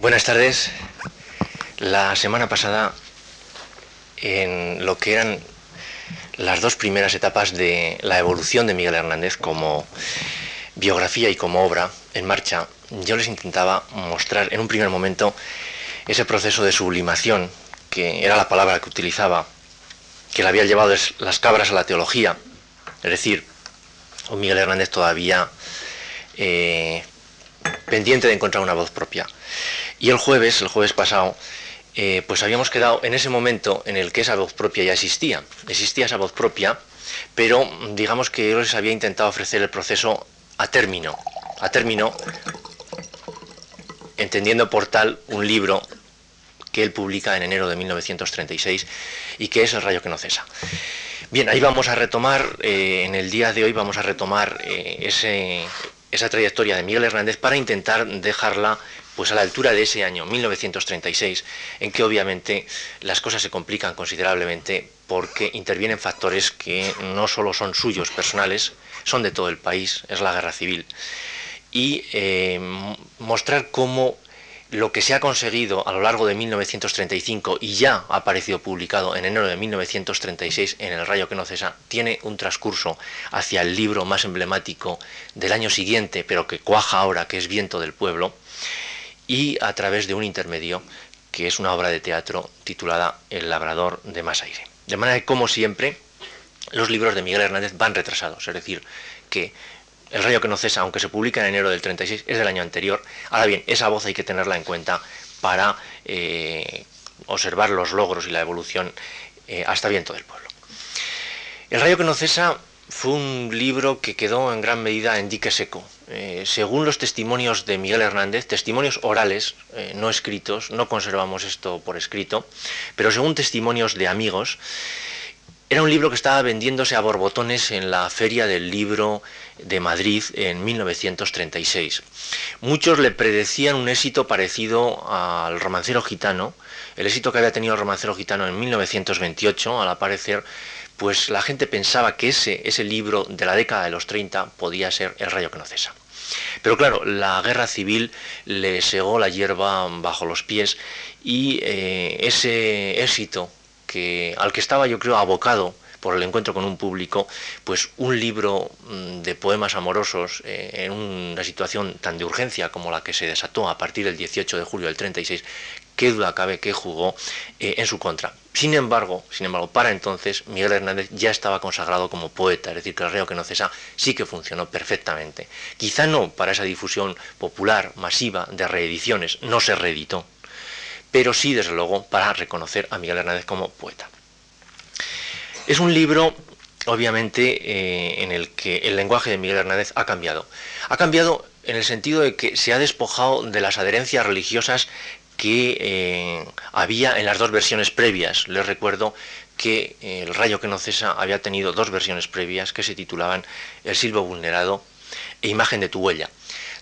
Buenas tardes. La semana pasada, en lo que eran las dos primeras etapas de la evolución de Miguel Hernández como biografía y como obra en marcha, yo les intentaba mostrar en un primer momento ese proceso de sublimación, que era la palabra que utilizaba, que le había llevado las cabras a la teología, es decir, un Miguel Hernández todavía eh, pendiente de encontrar una voz propia. Y el jueves, el jueves pasado, eh, pues habíamos quedado en ese momento en el que esa voz propia ya existía. Existía esa voz propia, pero digamos que yo les había intentado ofrecer el proceso a término. A término, entendiendo por tal un libro que él publica en enero de 1936 y que es El rayo que no cesa. Bien, ahí vamos a retomar, eh, en el día de hoy vamos a retomar eh, ese, esa trayectoria de Miguel Hernández para intentar dejarla pues a la altura de ese año 1936, en que obviamente las cosas se complican considerablemente porque intervienen factores que no solo son suyos personales, son de todo el país, es la guerra civil. Y eh, mostrar cómo lo que se ha conseguido a lo largo de 1935 y ya ha aparecido publicado en enero de 1936 en El Rayo que no cesa, tiene un transcurso hacia el libro más emblemático del año siguiente, pero que cuaja ahora, que es Viento del Pueblo, y a través de un intermedio que es una obra de teatro titulada El Labrador de Más Aire. De manera que, como siempre, los libros de Miguel Hernández van retrasados, es decir, que el rayo que no cesa, aunque se publica en enero del 36, es del año anterior. Ahora bien, esa voz hay que tenerla en cuenta para eh, observar los logros y la evolución eh, hasta viento del pueblo. El rayo que no cesa fue un libro que quedó en gran medida en dique seco. Eh, según los testimonios de Miguel Hernández, testimonios orales, no escritos, no conservamos esto por escrito, pero según testimonios de amigos, era un libro que estaba vendiéndose a borbotones en la Feria del Libro de Madrid en 1936. Muchos le predecían un éxito parecido al romancero gitano, el éxito que había tenido el romancero gitano en 1928, al aparecer, pues la gente pensaba que ese, ese libro de la década de los 30 podía ser El rayo que no cesa. Pero claro, la guerra civil le segó la hierba bajo los pies y eh, ese éxito que, al que estaba yo creo abocado por el encuentro con un público, pues un libro mm, de poemas amorosos eh, en una situación tan de urgencia como la que se desató a partir del 18 de julio del 36, qué duda cabe que jugó eh, en su contra. Sin embargo, sin embargo, para entonces Miguel Hernández ya estaba consagrado como poeta, es decir, que el reo que no cesa sí que funcionó perfectamente. Quizá no para esa difusión popular, masiva, de reediciones, no se reeditó, pero sí, desde luego, para reconocer a Miguel Hernández como poeta. Es un libro, obviamente, eh, en el que el lenguaje de Miguel Hernández ha cambiado. Ha cambiado en el sentido de que se ha despojado de las adherencias religiosas que eh, había en las dos versiones previas. Les recuerdo que eh, El rayo que no cesa había tenido dos versiones previas que se titulaban El silbo vulnerado e Imagen de tu huella.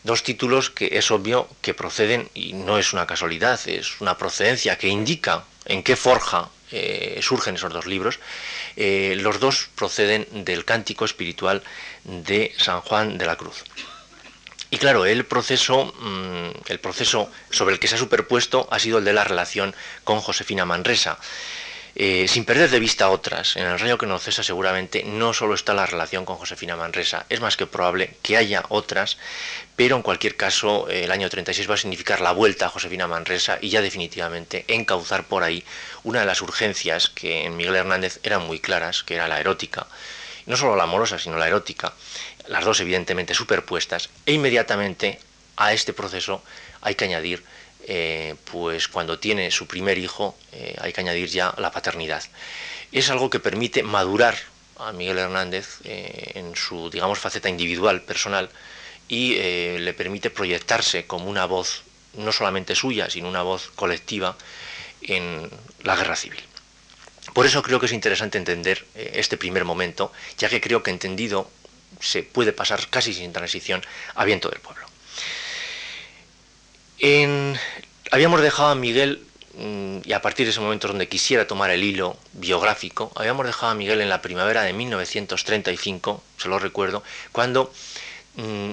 Dos títulos que es obvio que proceden, y no es una casualidad, es una procedencia que indica en qué forja eh, surgen esos dos libros. Los dos proceden del cántico espiritual de San Juan de la Cruz. Y claro, el proceso, mm, el proceso sobre el que se ha superpuesto ha sido el de la relación con Josefina Manresa. Eh, sin perder de vista otras, en el rayo que no cesa seguramente no solo está la relación con Josefina Manresa, es más que probable que haya otras, pero en cualquier caso el año 36 va a significar la vuelta a Josefina Manresa y ya definitivamente encauzar por ahí una de las urgencias que en Miguel Hernández eran muy claras, que era la erótica, no solo la amorosa, sino la erótica, las dos evidentemente superpuestas, e inmediatamente a este proceso hay que añadir eh, pues cuando tiene su primer hijo eh, hay que añadir ya la paternidad. Es algo que permite madurar a Miguel Hernández eh, en su, digamos, faceta individual, personal, y le permite proyectarse como una voz no solamente suya, sino una voz colectiva en la guerra civil. Por eso creo que es interesante entender este primer momento, ya que creo que entendido se puede pasar casi sin transición a viento del pueblo. habíamos dejado a Miguel, mm, y a partir de ese momento donde quisiera tomar el hilo biográfico, habíamos dejado a Miguel en la primavera de 1935, se lo recuerdo, cuando mm,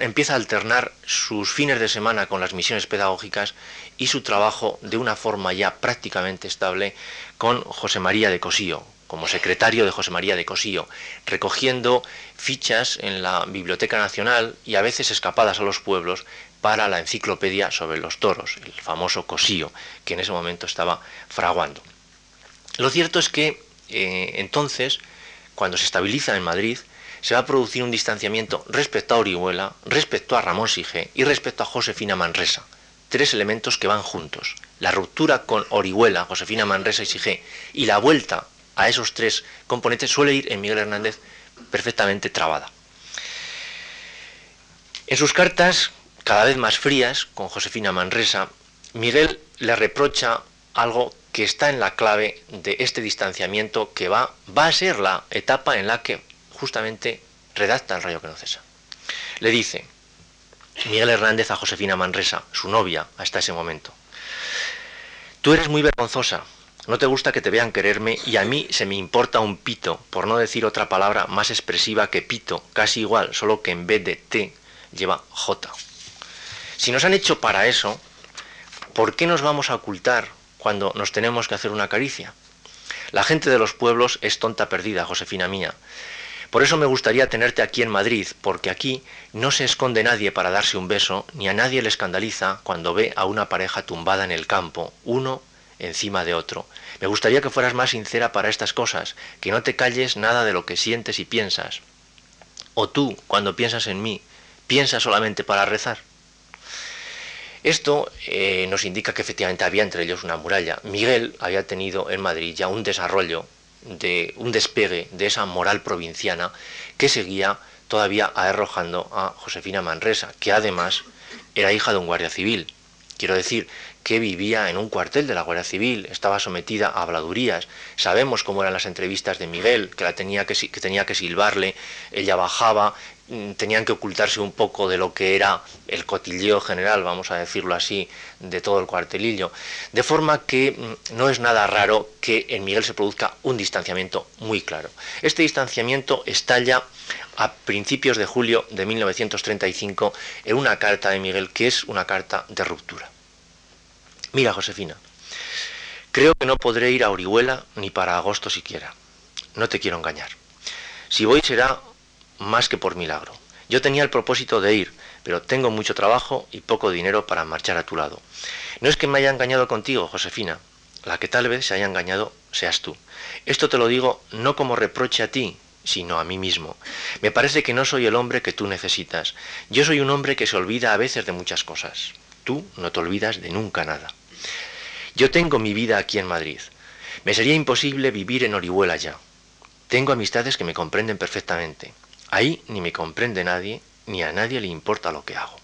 empieza a alternar sus fines de semana con las misiones pedagógicas y su trabajo de una forma ya prácticamente estable con José María de Cosío, como secretario de José María de Cosío, recogiendo fichas en la Biblioteca Nacional y a veces escapadas a los pueblos para la enciclopedia sobre los toros, el famoso Cosío, que en ese momento estaba fraguando. Lo cierto es que eh, entonces, cuando se estabiliza en Madrid, se va a producir un distanciamiento respecto a Orihuela, respecto a Ramón Sige y respecto a Josefina Manresa. Tres elementos que van juntos. La ruptura con Orihuela, Josefina Manresa y Sige y la vuelta a esos tres componentes suele ir en Miguel Hernández perfectamente trabada. En sus cartas, cada vez más frías, con Josefina Manresa, Miguel le reprocha algo que está en la clave de este distanciamiento que va, a ser la etapa en la que justamente redacta el rayo que no cesa. Le dice Miguel Hernández a Josefina Manresa, su novia hasta ese momento, tú eres muy vergonzosa, no te gusta que te vean quererme y a mí se me importa un pito, por no decir otra palabra más expresiva que pito, casi igual, solo que en vez de T lleva J. Si nos han hecho para eso, ¿por qué nos vamos a ocultar cuando nos tenemos que hacer una caricia. La gente de los pueblos es tonta perdida, Josefina mía. Por eso me gustaría tenerte aquí en Madrid, porque aquí no se esconde nadie para darse un beso, ni a nadie le escandaliza cuando ve a una pareja tumbada en el campo, uno encima de otro. Me gustaría que fueras más sincera para estas cosas, que no te calles nada de lo que sientes y piensas. O tú, cuando piensas en mí, piensas solamente para rezar. Esto eh, nos indica que efectivamente había entre ellos una muralla. Miguel había tenido en Madrid ya un desarrollo, de un despegue de esa moral provinciana que seguía todavía arrojando a Josefina Manresa, que además era hija de un guardia civil. Quiero decir que vivía en un cuartel de la Guardia Civil, estaba sometida a habladurías. Sabemos cómo eran las entrevistas de Miguel, que, la tenía que, tenía que silbarle, ella bajaba, Mm, tenían que ocultarse un poco de lo que era el cotilleo general, vamos a decirlo así, de todo el cuartelillo. De forma que mm, no es nada raro que en Miguel se produzca un distanciamiento muy claro. Este distanciamiento estalla a principios de julio de 1935 en una carta de Miguel que es una carta de ruptura. Mira, Josefina, creo que no podré ir a Orihuela ni para agosto siquiera. No te quiero engañar. Si voy será más que por milagro. Yo tenía el propósito de ir, pero tengo mucho trabajo y poco dinero para marchar a tu lado. No es que me haya engañado contigo, Josefina, la que tal vez se haya engañado seas tú. Esto te lo digo no como reproche a ti, sino a mí mismo. Me parece que no soy el hombre que tú necesitas. Yo soy un hombre que se olvida a veces de muchas cosas. Tú no te olvidas de nunca nada. Yo tengo mi vida aquí en Madrid. Me sería imposible vivir en Orihuela ya. Tengo amistades que me comprenden perfectamente. Ahí ni me comprende nadie, ni a nadie le importa lo que hago.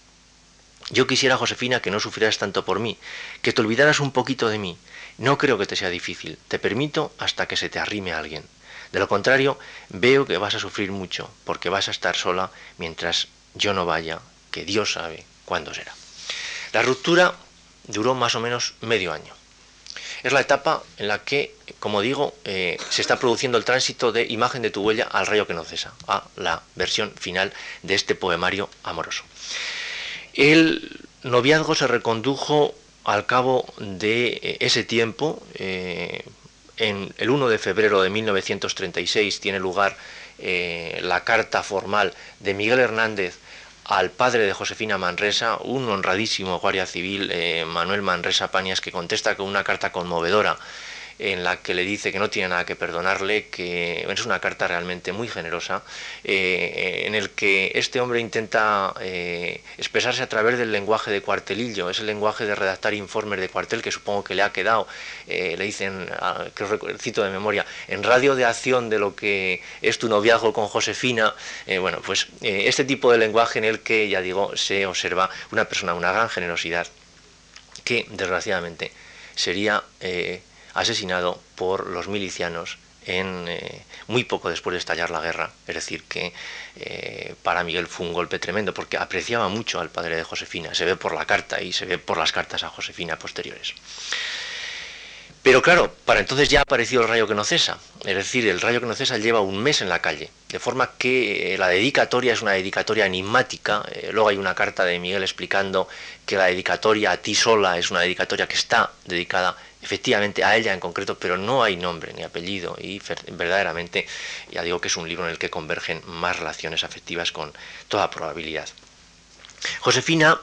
Yo quisiera, Josefina, que no sufrieras tanto por mí, que te olvidaras un poquito de mí. No creo que te sea difícil. Te permito hasta que se te arrime alguien. De lo contrario, veo que vas a sufrir mucho, porque vas a estar sola mientras yo no vaya, que Dios sabe cuándo será. La ruptura duró más o menos medio año. Es la etapa en la que, como digo, eh, se está produciendo el tránsito de imagen de tu huella al rayo que no cesa, a la versión final de este poemario amoroso. El noviazgo se recondujo al cabo de eh, ese tiempo, eh, en el 1 de febrero de 1936 tiene lugar la carta formal de Miguel Hernández al padre de Josefina Manresa, un honradísimo guardia civil, eh, Manuel Manresa Pañas, que contesta con una carta conmovedora en la que le dice que no tiene nada que perdonarle, que es una carta realmente muy generosa, eh, en el que este hombre intenta eh, expresarse a través del lenguaje de cuartelillo, es el lenguaje de redactar informes de cuartel que supongo que le ha quedado, eh, le dicen, que cito de memoria, en radio de acción de lo que es tu noviazgo con Josefina, bueno, pues este tipo de lenguaje en el que, ya digo, se observa una persona, una gran generosidad, que desgraciadamente sería asesinado por los milicianos en, eh, muy poco después de estallar la guerra. Es decir, que eh, para Miguel fue un golpe tremendo porque apreciaba mucho al padre de Josefina. Se ve por la carta y se ve por las cartas a Josefina posteriores. Pero claro, para entonces ya ha aparecido el rayo que no cesa. Es decir, el rayo que no cesa lleva un mes en la calle. De forma que eh, la dedicatoria es una dedicatoria enigmática. Eh, luego hay una carta de Miguel explicando que la dedicatoria a ti sola es una dedicatoria que está dedicada efectivamente a ella en concreto, pero no hay nombre ni apellido. Y verdaderamente, ya digo que es un libro en el que convergen más relaciones afectivas con toda probabilidad. Josefina,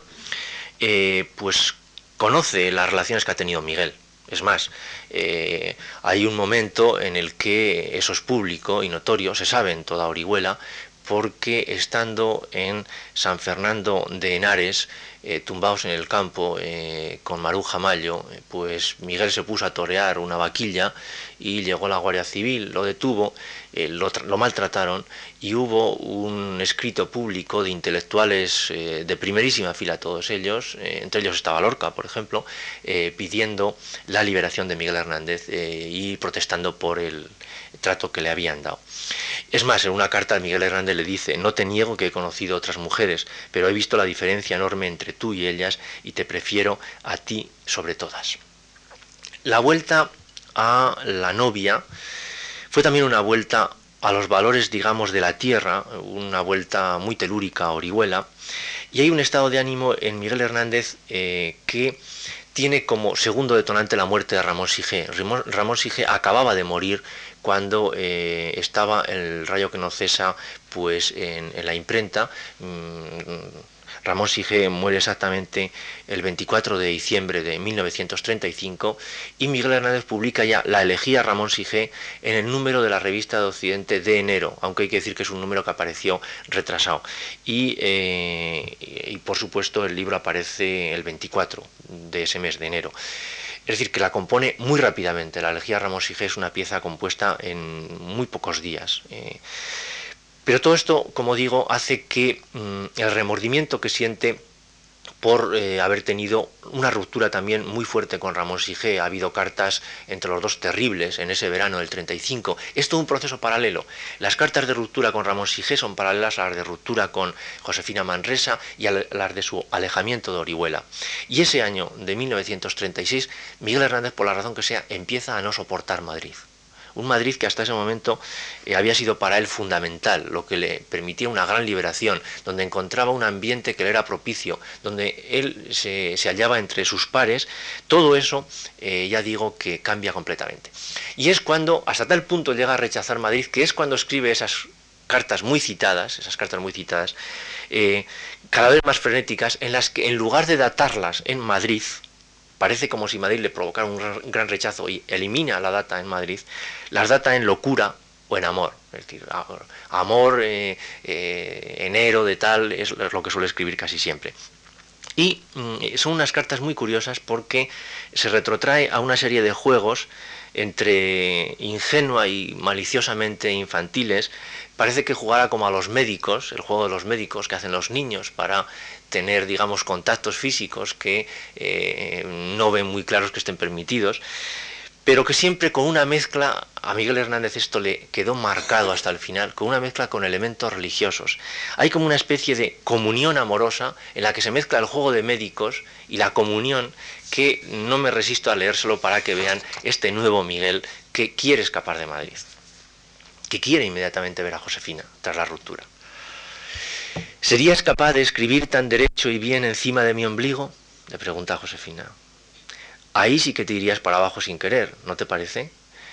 eh, pues conoce las relaciones que ha tenido Miguel es más, eh, hay un momento en el que eso es público y notorio, se sabe en toda Orihuela, porque estando en San Fernando de Henares, eh, tumbados en el campo eh, con Maruja Mayo, pues Miguel se puso a torear una vaquilla y llegó la Guardia Civil, lo detuvo, lo, lo, maltrataron y hubo un escrito público de intelectuales de primerísima fila, todos ellos, entre ellos estaba Lorca, por ejemplo, pidiendo la liberación de Miguel Hernández y protestando por el trato que le habían dado. Es más, en una carta Miguel Hernández le dice, no te niego que he conocido otras mujeres, pero he visto la diferencia enorme entre tú y ellas y te prefiero a ti sobre todas. La vuelta a la novia fue también una vuelta a los valores, digamos, de la tierra, una vuelta muy telúrica Orihuela, y hay un estado de ánimo en Miguel Hernández eh, que tiene como segundo detonante la muerte de Ramón Sige. Ramón Sige acababa de morir cuando eh, estaba el rayo que no cesa pues en, la imprenta. Mm, Ramón Sige muere exactamente el 24 de diciembre de 1935 y Miguel Hernández publica ya La elegía Ramón Sige en el número de la revista de Occidente de enero, aunque hay que decir que es un número que apareció retrasado. Y, eh, y por supuesto el libro aparece el 24 de ese mes de enero. Es decir, que la compone muy rápidamente. La elegía Ramón Sige es una pieza compuesta en muy pocos días. Eh. Pero todo esto, como digo, hace que mm, el remordimiento que siente por eh, haber tenido una ruptura también muy fuerte con Ramón Sige. Ha habido cartas entre los dos terribles en ese verano del 35. Es todo un proceso paralelo. Las cartas de ruptura con Ramón Sige son paralelas a las de ruptura con Josefina Manresa y a las de su alejamiento de Orihuela. Y ese año de 1936, Miguel Hernández, por la razón que sea, empieza a no soportar Madrid. Un Madrid que hasta ese momento eh, había sido para él fundamental, lo que le permitía una gran liberación, donde encontraba un ambiente que le era propicio, donde él se, hallaba entre sus pares, todo eso eh, ya digo que cambia completamente. Y es cuando, hasta tal punto llega a rechazar Madrid, que es cuando escribe esas cartas muy citadas, esas cartas muy citadas, eh, cada vez más frenéticas, en las que en lugar de datarlas en Madrid, parece como si Madrid le provocara un gran rechazo y elimina la data en Madrid, las data en locura o en amor. Es decir, amor, eh, eh, enero de tal, es lo que suele escribir casi siempre. Y mm, son unas cartas muy curiosas porque se retrotrae a una serie de juegos entre ingenua y maliciosamente infantiles. Parece que jugara como a los médicos, el juego de los médicos que hacen los niños para tener, digamos, contactos físicos que eh, no ven muy claros que estén permitidos, pero que siempre con una mezcla, a Miguel Hernández esto le quedó marcado hasta el final, con una mezcla con elementos religiosos. Hay como una especie de comunión amorosa en la que se mezcla el juego de médicos y la comunión que no me resisto a leérselo para que vean este nuevo Miguel que quiere escapar de Madrid, que quiere inmediatamente ver a Josefina tras la ruptura. ¿Serías capaz de escribir tan derecho y bien encima de mi ombligo? le pregunta Josefina. Ahí sí que te irías para abajo sin querer, ¿no te parece?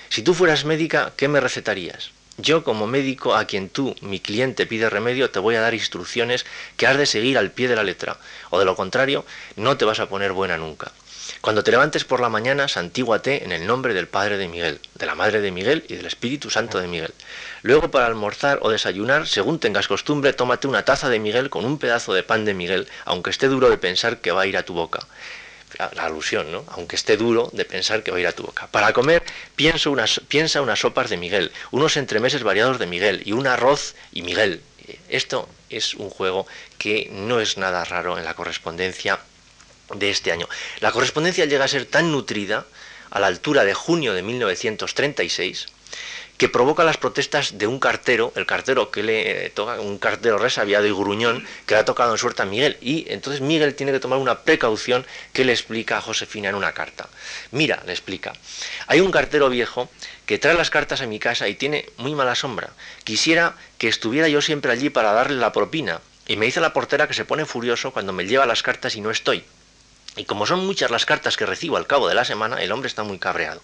Si tú fueras médica, ¿qué me recetarías? Yo como médico a quien tú, mi cliente, pide remedio, te voy a dar instrucciones que has de seguir al pie de la letra, o de lo contrario, no te vas a poner buena nunca. Cuando te levantes por la mañana, santíguate en el nombre del Padre de Miguel, de la Madre de Miguel y del Espíritu Santo de Miguel. Luego para almorzar o desayunar, según tengas costumbre, tómate una taza de Miguel con un pedazo de pan de Miguel, aunque esté duro de pensar que va a ir a tu boca. La, alusión, ¿no? Aunque esté duro de pensar que va a ir a tu boca. Para comer, piensa unas, sopas de Miguel, unos entremeses variados de Miguel y un arroz y Miguel. Esto es un juego que no es nada raro en la correspondencia de este año. La correspondencia llega a ser tan nutrida a la altura de junio de 1936 que provoca las protestas de un cartero, el cartero que le toca, un cartero resabiado y gruñón que le ha tocado en suerte a Miguel. Y entonces Miguel tiene que tomar una precaución que le explica a Josefina en una carta. Mira, le explica, hay un cartero viejo que trae las cartas a mi casa y tiene muy mala sombra. Quisiera que estuviera yo siempre allí para darle la propina. Y me dice la portera que se pone furioso cuando me lleva las cartas y no estoy. Y como son muchas las cartas que recibo al cabo de la semana, el hombre está muy cabreado.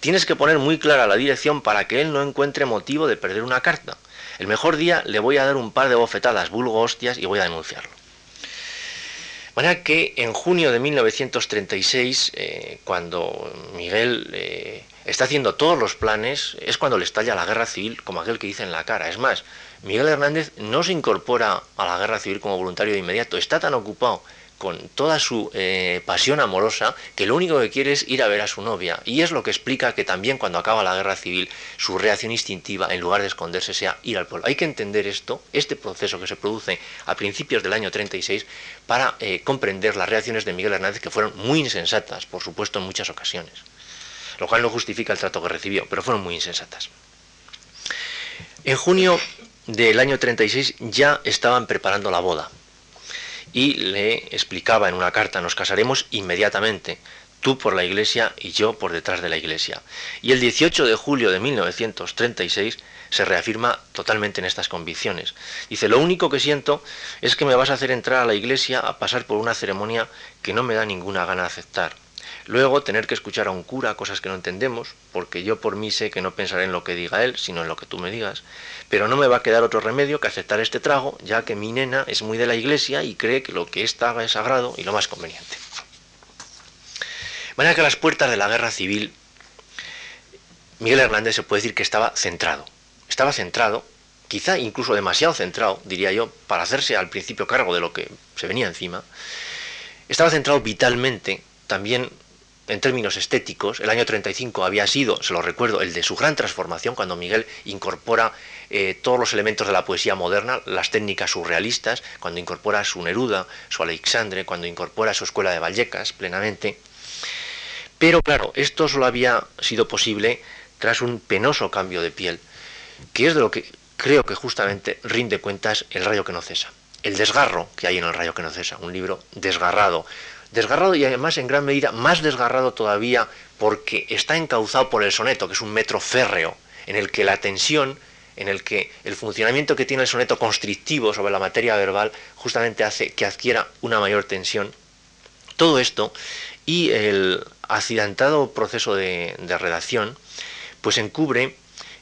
Tienes que poner muy clara la dirección para que él no encuentre motivo de perder una carta. El mejor día le voy a dar un par de bofetadas, vulgo hostias, y voy a denunciarlo. De manera que en junio de 1936, eh, cuando Miguel eh, está haciendo todos los planes, es cuando le estalla la guerra civil, como aquel que dice en la cara. Es más, Miguel Hernández no se incorpora a la guerra civil como voluntario de inmediato, está tan ocupado con toda su eh, pasión amorosa que lo único que quiere es ir a ver a su novia. Y es lo que explica que también cuando acaba la guerra civil su reacción instintiva, en lugar de esconderse, sea ir al pueblo. Hay que entender esto, este proceso que se produce a principios del año 36, para eh, comprender las reacciones de Miguel Hernández, que fueron muy insensatas, por supuesto, en muchas ocasiones. Lo cual no justifica el trato que recibió, pero fueron muy insensatas. En junio del año 36 ya estaban preparando la boda y le explicaba en una carta, nos casaremos inmediatamente, tú por la iglesia y yo por detrás de la iglesia. Y el 18 de julio de 1936 se reafirma totalmente en estas convicciones. Dice, lo único que siento es que me vas a hacer entrar a la iglesia a pasar por una ceremonia que no me da ninguna gana de aceptar. Luego tener que escuchar a un cura cosas que no entendemos, porque yo por mí sé que no pensaré en lo que diga él, sino en lo que tú me digas, pero no me va a quedar otro remedio que aceptar este trago, ya que mi nena es muy de la iglesia y cree que lo que ésta haga es sagrado y lo más conveniente. De manera que a las puertas de la guerra civil, Miguel Hernández se puede decir que estaba centrado. Estaba centrado, quizá incluso demasiado centrado, diría yo, para hacerse al principio cargo de lo que se venía encima. Estaba centrado vitalmente también en términos estéticos, el año 35 había sido, se lo recuerdo, el de su gran transformación, cuando Miguel incorpora eh, todos los elementos de la poesía moderna, las técnicas surrealistas, cuando incorpora su Neruda, su Alexandre, cuando incorpora su escuela de Vallecas plenamente. Pero claro, esto solo había sido posible tras un penoso cambio de piel, que es de lo que creo que justamente rinde cuentas el rayo que no cesa. El desgarro que hay en el rayo que no cesa, un libro desgarrado, desgarrado y además en gran medida más desgarrado todavía porque está encauzado por el soneto, que es un metro férreo, en el que la tensión, en el que el funcionamiento que tiene el soneto constrictivo sobre la materia verbal justamente hace que adquiera una mayor tensión. Todo esto y el accidentado proceso de, redacción, pues encubre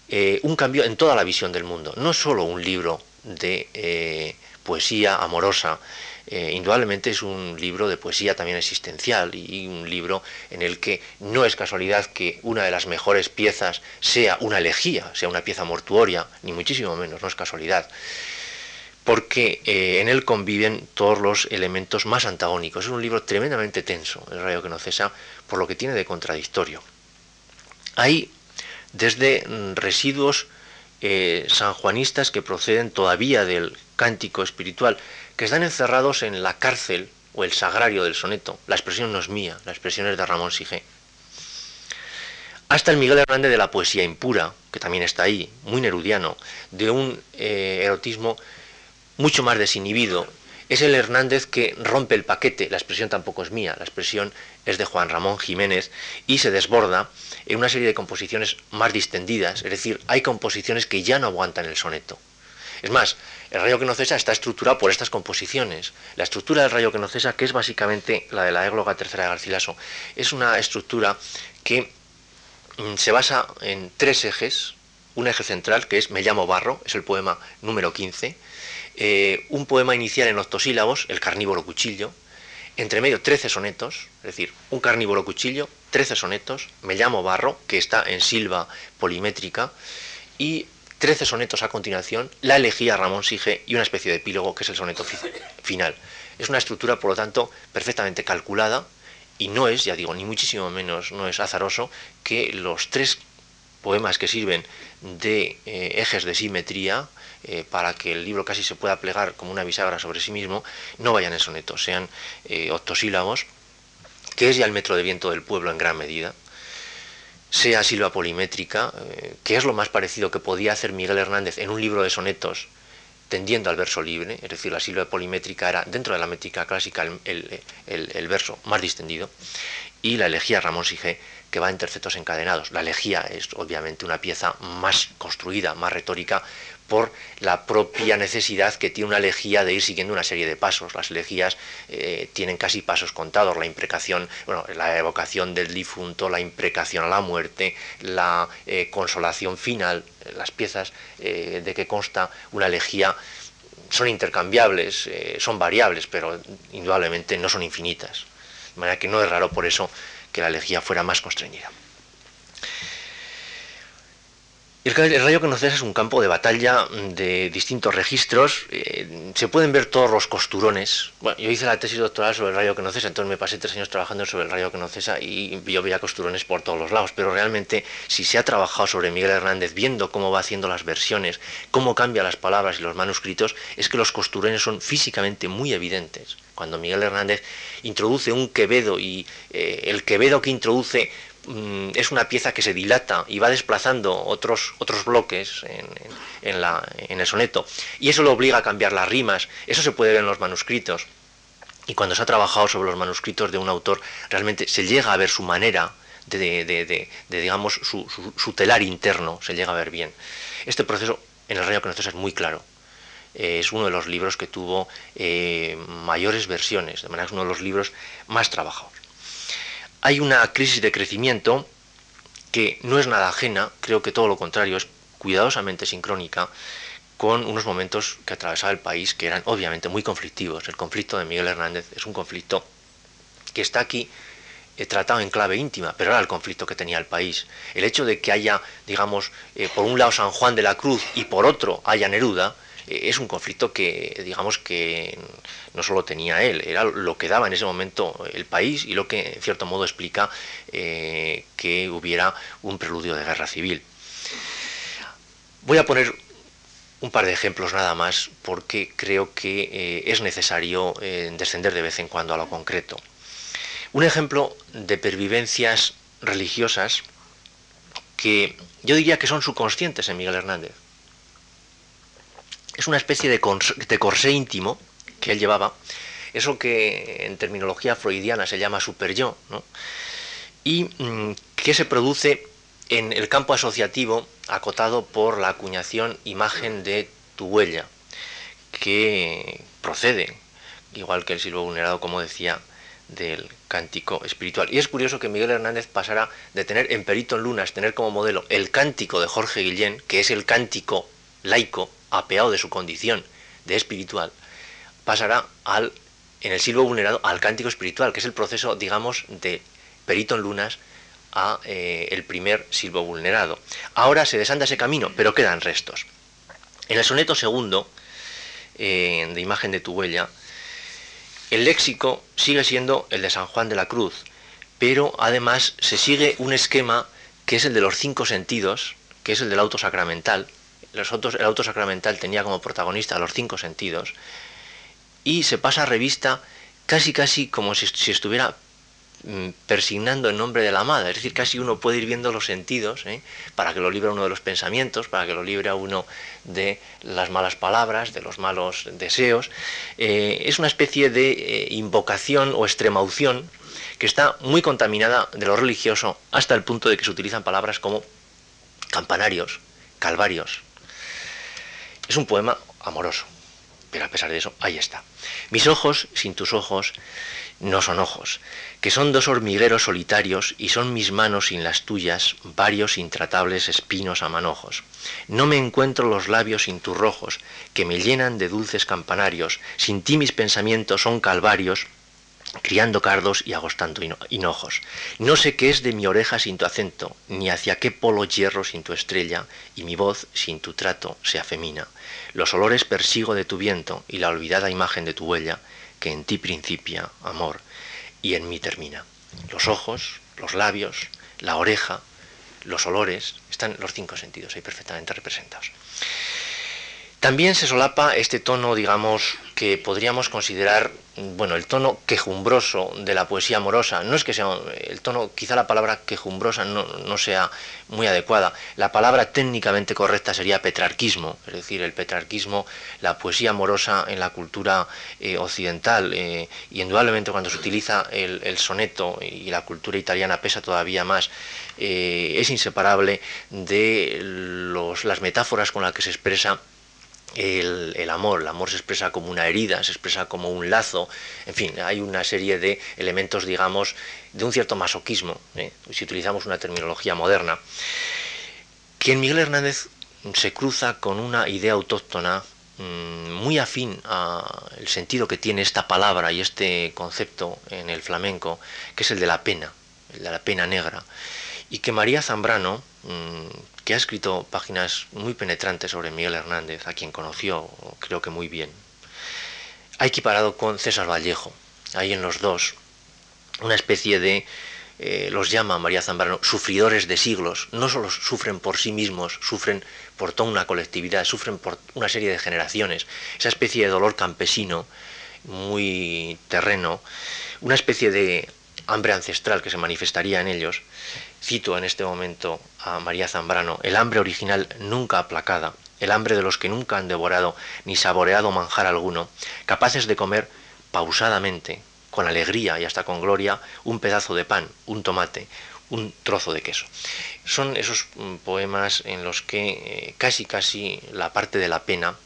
eh, un cambio en toda la visión del mundo, no solo un libro de eh, poesía amorosa, eh, indudablemente es un libro de poesía también existencial y un libro en el que no es casualidad que una de las mejores piezas sea una elegía, sea una pieza mortuoria, ni muchísimo menos, no es casualidad porque eh, en él conviven todos los elementos más antagónicos. Es un libro tremendamente tenso, El rayo que no cesa, por lo que tiene de contradictorio. Hay desde mm, residuos eh, sanjuanistas que proceden todavía del cántico espiritual, que están encerrados en la cárcel o el sagrario del soneto. La expresión no es mía, la expresión es de Ramón Sige. Hasta el Miguel Hernández de la poesía impura, que también está ahí, muy nerudiano, de un eh, erotismo mucho más desinhibido. Es el Hernández que rompe el paquete, la expresión tampoco es mía, la expresión es de Juan Ramón Jiménez y se desborda en una serie de composiciones más distendidas, es decir, hay composiciones que ya no aguantan el soneto. Es más, el rayo que no cesa está estructurado por estas composiciones. La estructura del rayo que no cesa, que es básicamente la de la égloga tercera de Garcilaso, es una estructura que mm, se basa en tres ejes. Un eje central, que es Me llamo Barro, es el poema número 15. Eh, un poema inicial en octosílabos, El carnívoro cuchillo. Entre medio, 13 sonetos, es decir, un carnívoro cuchillo, 13 sonetos. Me llamo Barro, que está en silva polimétrica. Y 13 sonetos a continuación, la elegía Ramón Sige y una especie de epílogo que es el soneto final. Es una estructura, por lo tanto, perfectamente calculada y no es, ya digo, ni muchísimo menos, no es azaroso que los tres poemas que sirven de eh, ejes de simetría eh, para que el libro casi se pueda plegar como una bisagra sobre sí mismo, no vayan en soneto, sean eh, octosílabos, que es ya el metro de viento del pueblo en gran medida, sea silva polimétrica, eh, que es lo más parecido que podía hacer Miguel Hernández en un libro de sonetos tendiendo al verso libre, es decir, la silva polimétrica era dentro de la métrica clásica el, verso más distendido, y la elegía Ramón Sige, que va en tercetos encadenados. La elegía es obviamente una pieza más construida, más retórica, por la propia necesidad que tiene una elegía de ir siguiendo una serie de pasos. Las elegías eh, tienen casi pasos contados, la imprecación, bueno, la evocación del difunto, la imprecación a la muerte, la eh, consolación final, las piezas eh, de que consta una elegía son intercambiables, son variables, pero indudablemente no son infinitas. De manera que no es raro por eso que la elegía fuera más constreñida. El, rayo que nos es un campo de batalla de distintos registros. Eh, se pueden ver todos los costurones. Bueno, yo hice la tesis doctoral sobre el rayo que no cesa, entonces me pasé tres años trabajando sobre el rayo que y yo veía costurones por todos los lados. Pero realmente, si se ha trabajado sobre Miguel Hernández, viendo cómo va haciendo las versiones, cómo cambia las palabras y los manuscritos, es que los costurones son físicamente muy evidentes. Cuando Miguel Hernández introduce un quevedo y eh, el quevedo que introduce Mm, es una pieza que se dilata y va desplazando otros, otros bloques en, el soneto, y eso lo obliga a cambiar las rimas, eso se puede ver en los manuscritos, y cuando se ha trabajado sobre los manuscritos de un autor, realmente se llega a ver su manera de, digamos, su, telar interno, se llega a ver bien. Este proceso en el Reino Conoces es muy claro, es uno de los libros que tuvo eh, mayores versiones, de manera que es uno de los libros más trabajados hay una crisis de crecimiento que no es nada ajena, creo que todo lo contrario, es cuidadosamente sincrónica con unos momentos que atravesaba el país que eran obviamente muy conflictivos. El conflicto de Miguel Hernández es un conflicto que está aquí eh, tratado en clave íntima, pero era el conflicto que tenía el país. El hecho de que haya, digamos, eh, por un lado San Juan de la Cruz y por otro haya Neruda, es un conflicto que, digamos que no solo tenía él, era lo que daba en ese momento el país y lo que en cierto modo explica eh, que hubiera un preludio de guerra civil. Voy a poner un par de ejemplos nada más porque creo que eh, es necesario descender de vez en cuando a lo concreto. Un ejemplo de pervivencias religiosas que yo diría que son subconscientes en Miguel Hernández es una especie de, corsé íntimo que él llevaba, eso que en terminología freudiana se llama superyo, ¿no? y mm, que se produce en el campo asociativo acotado por la acuñación imagen de tu huella, que procede, igual que el silbo vulnerado, como decía, del cántico espiritual. Y es curioso que Miguel Hernández pasara de tener en Perito en Lunas, tener como modelo el cántico de Jorge Guillén, que es el cántico laico, apeado de su condición de espiritual, pasará al, en el silbo vulnerado al cántico espiritual, que es el proceso, digamos, de perito en lunas a eh, el primer silbo vulnerado. Ahora se desanda ese camino, pero quedan restos. En el soneto segundo, eh, de imagen de tu huella, el léxico sigue siendo el de San Juan de la Cruz, pero además se sigue un esquema que es el de los cinco sentidos, que es el del auto sacramental, el auto sacramental tenía como protagonista los cinco sentidos, y se pasa a revista casi casi como si, estuviera mm, persignando en nombre de la amada, es decir, casi uno puede ir viendo los sentidos, ¿eh? para que lo libre uno de los pensamientos, para que lo libre a uno de las malas palabras, de los malos deseos. Eh, es una especie de eh, invocación o extremaución que está muy contaminada de lo religioso hasta el punto de que se utilizan palabras como campanarios, calvarios, es un poema amoroso, pero a pesar de eso, ahí está. Mis ojos, sin tus ojos, no son ojos, que son dos hormigueros solitarios y son mis manos sin las tuyas, varios intratables espinos a manojos. No me encuentro los labios sin tus rojos, que me llenan de dulces campanarios, sin ti mis pensamientos son calvarios, criando cardos y agostando hinojos. No sé qué es de mi oreja sin tu acento, ni hacia qué polo hierro sin tu estrella, y mi voz sin tu trato se afemina. Los olores persigo de tu viento y la olvidada imagen de tu huella, que en ti principia, amor, y en mí termina. Los ojos, los labios, la oreja, los olores, están los cinco sentidos ahí perfectamente representados. También se solapa este tono, digamos, que podríamos considerar, bueno, el tono quejumbroso de la poesía amorosa. No es que sea el tono, quizá la palabra quejumbrosa no, sea muy adecuada. La palabra técnicamente correcta sería petrarquismo, es decir, el petrarquismo, la poesía amorosa en la cultura eh, occidental. Eh, y indudablemente cuando se utiliza el, soneto y la cultura italiana pesa todavía más, eh, es inseparable de las metáforas con las que se expresa el, amor. El amor se expresa como una herida, se expresa como un lazo, en fin, hay una serie de elementos, digamos, de un cierto masoquismo, ¿eh? si utilizamos una terminología moderna, que en Miguel Hernández se cruza con una idea autóctona mm, muy afín al sentido que tiene esta palabra y este concepto en el flamenco, que es el de la pena, el de la pena negra, y que María Zambrano, mm, que ha escrito páginas muy penetrantes sobre Miguel Hernández, a quien conoció creo que muy bien, ha equiparado con César Vallejo. Hay en los dos una especie de, eh, los llama María Zambrano, sufridores de siglos. No solo sufren por sí mismos, sufren por toda una colectividad, sufren por una serie de generaciones. Esa especie de dolor campesino, muy terreno, una especie de hambre ancestral que se manifestaría en ellos, Cito en este momento a María Zambrano, el hambre original nunca aplacada, el hambre de los que nunca han devorado ni saboreado manjar alguno, capaces de comer pausadamente, con alegría y hasta con gloria, un pedazo de pan, un tomate, un trozo de queso. Son esos mm, poemas en los que eh, casi casi la parte de la pena,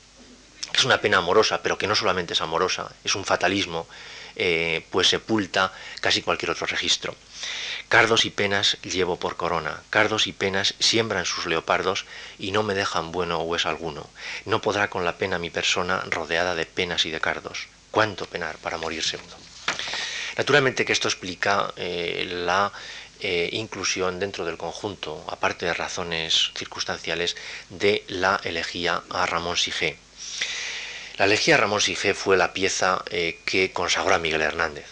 que es una pena amorosa, pero que no solamente es amorosa, es un fatalismo, eh, pues sepulta casi cualquier otro registro. Cardos y penas llevo por corona, cardos y penas siembran sus leopardos y no me dejan bueno hueso alguno. No podrá con la pena mi persona rodeada de penas y de cardos. ¿Cuánto penar para morirse uno? Naturalmente que esto explica eh, la eh, inclusión dentro del conjunto, aparte de razones circunstanciales, de la elegía a Ramón Sigé. La elegía Ramón Sigé fue la pieza eh, que consagró a Miguel Hernández.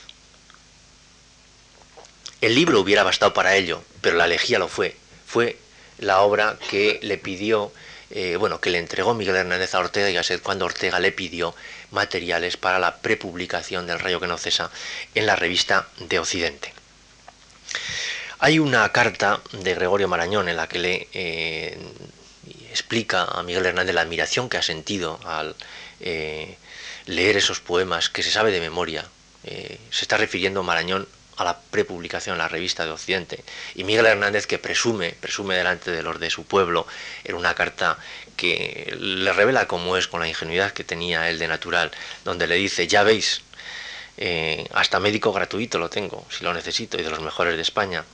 El libro hubiera bastado para ello, pero la elegía lo fue. Fue la obra que le pidió, eh, bueno, que le entregó Miguel Hernández a Ortega y Gasset cuando Ortega le pidió materiales para la prepublicación del Rayo que no cesa en la revista de Occidente. Hay una carta de Gregorio Marañón en la que le eh, explica a Miguel Hernández la admiración que ha sentido al eh, leer esos poemas que se sabe de memoria. se está refiriendo Marañón a la prepublicación en la revista de Occidente. Y Miguel Hernández, que presume, presume delante de los de su pueblo, en una carta que le revela cómo es con la ingenuidad que tenía él de natural, donde le dice, ya veis, eh, hasta médico gratuito lo tengo, si lo necesito, y de los mejores de España.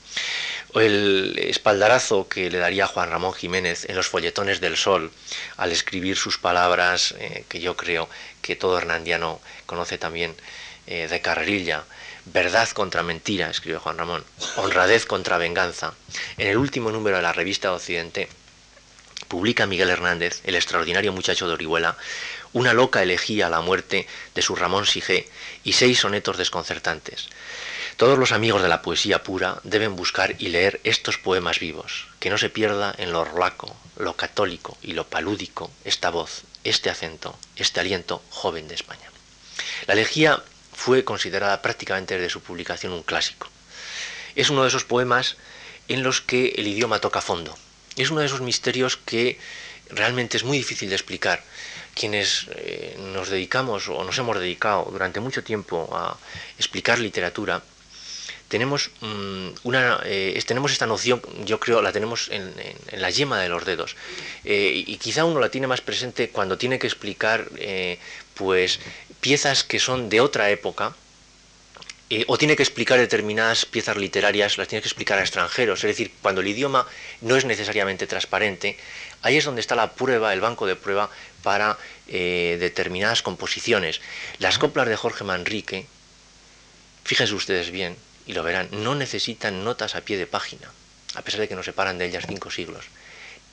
El espaldarazo que le daría Juan Ramón Jiménez en los folletones del Sol al escribir sus palabras, eh, que yo creo que todo hernandiano conoce también eh, de carrerilla, Verdad contra mentira, escribe Juan Ramón. Honradez contra venganza. En el último número de la revista Occidente, publica Miguel Hernández, el extraordinario muchacho de Orihuela, una loca elegía a la muerte de su Ramón Sigé y seis sonetos desconcertantes. Todos los amigos de la poesía pura deben buscar y leer estos poemas vivos, que no se pierda en lo rolaco, lo católico y lo palúdico esta voz, este acento, este aliento joven de España. La elegía fue considerada prácticamente desde su publicación un clásico. Es uno de esos poemas en los que el idioma toca fondo. Es uno de esos misterios que realmente es muy difícil de explicar. Quienes eh, nos dedicamos o nos hemos dedicado durante mucho tiempo a explicar literatura, tenemos, mm, una, eh, tenemos esta noción, yo creo, la tenemos en, la yema de los dedos. Eh, y quizá uno la tiene más presente cuando tiene que explicar pues piezas que son de otra época, eh, o tiene que explicar determinadas piezas literarias, las tiene que explicar a extranjeros, es decir, cuando el idioma no es necesariamente transparente, ahí es donde está la prueba, el banco de prueba para eh, determinadas composiciones. Las coplas de Jorge Manrique, fíjense ustedes bien, y lo verán, no necesitan notas a pie de página, a pesar de que nos separan de ellas cinco siglos.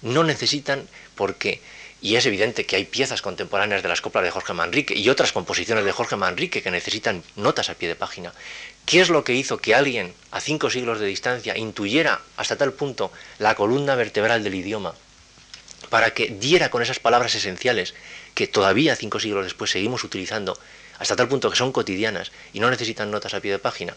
No necesitan porque y es evidente que hay piezas contemporáneas de las coplas de Jorge Manrique y otras composiciones de Jorge Manrique que necesitan notas a pie de página. ¿Qué es lo que hizo que alguien a cinco siglos de distancia intuyera hasta tal punto la columna vertebral del idioma para que diera con esas palabras esenciales que todavía cinco siglos después seguimos utilizando hasta tal punto que son cotidianas y no necesitan notas a pie de página.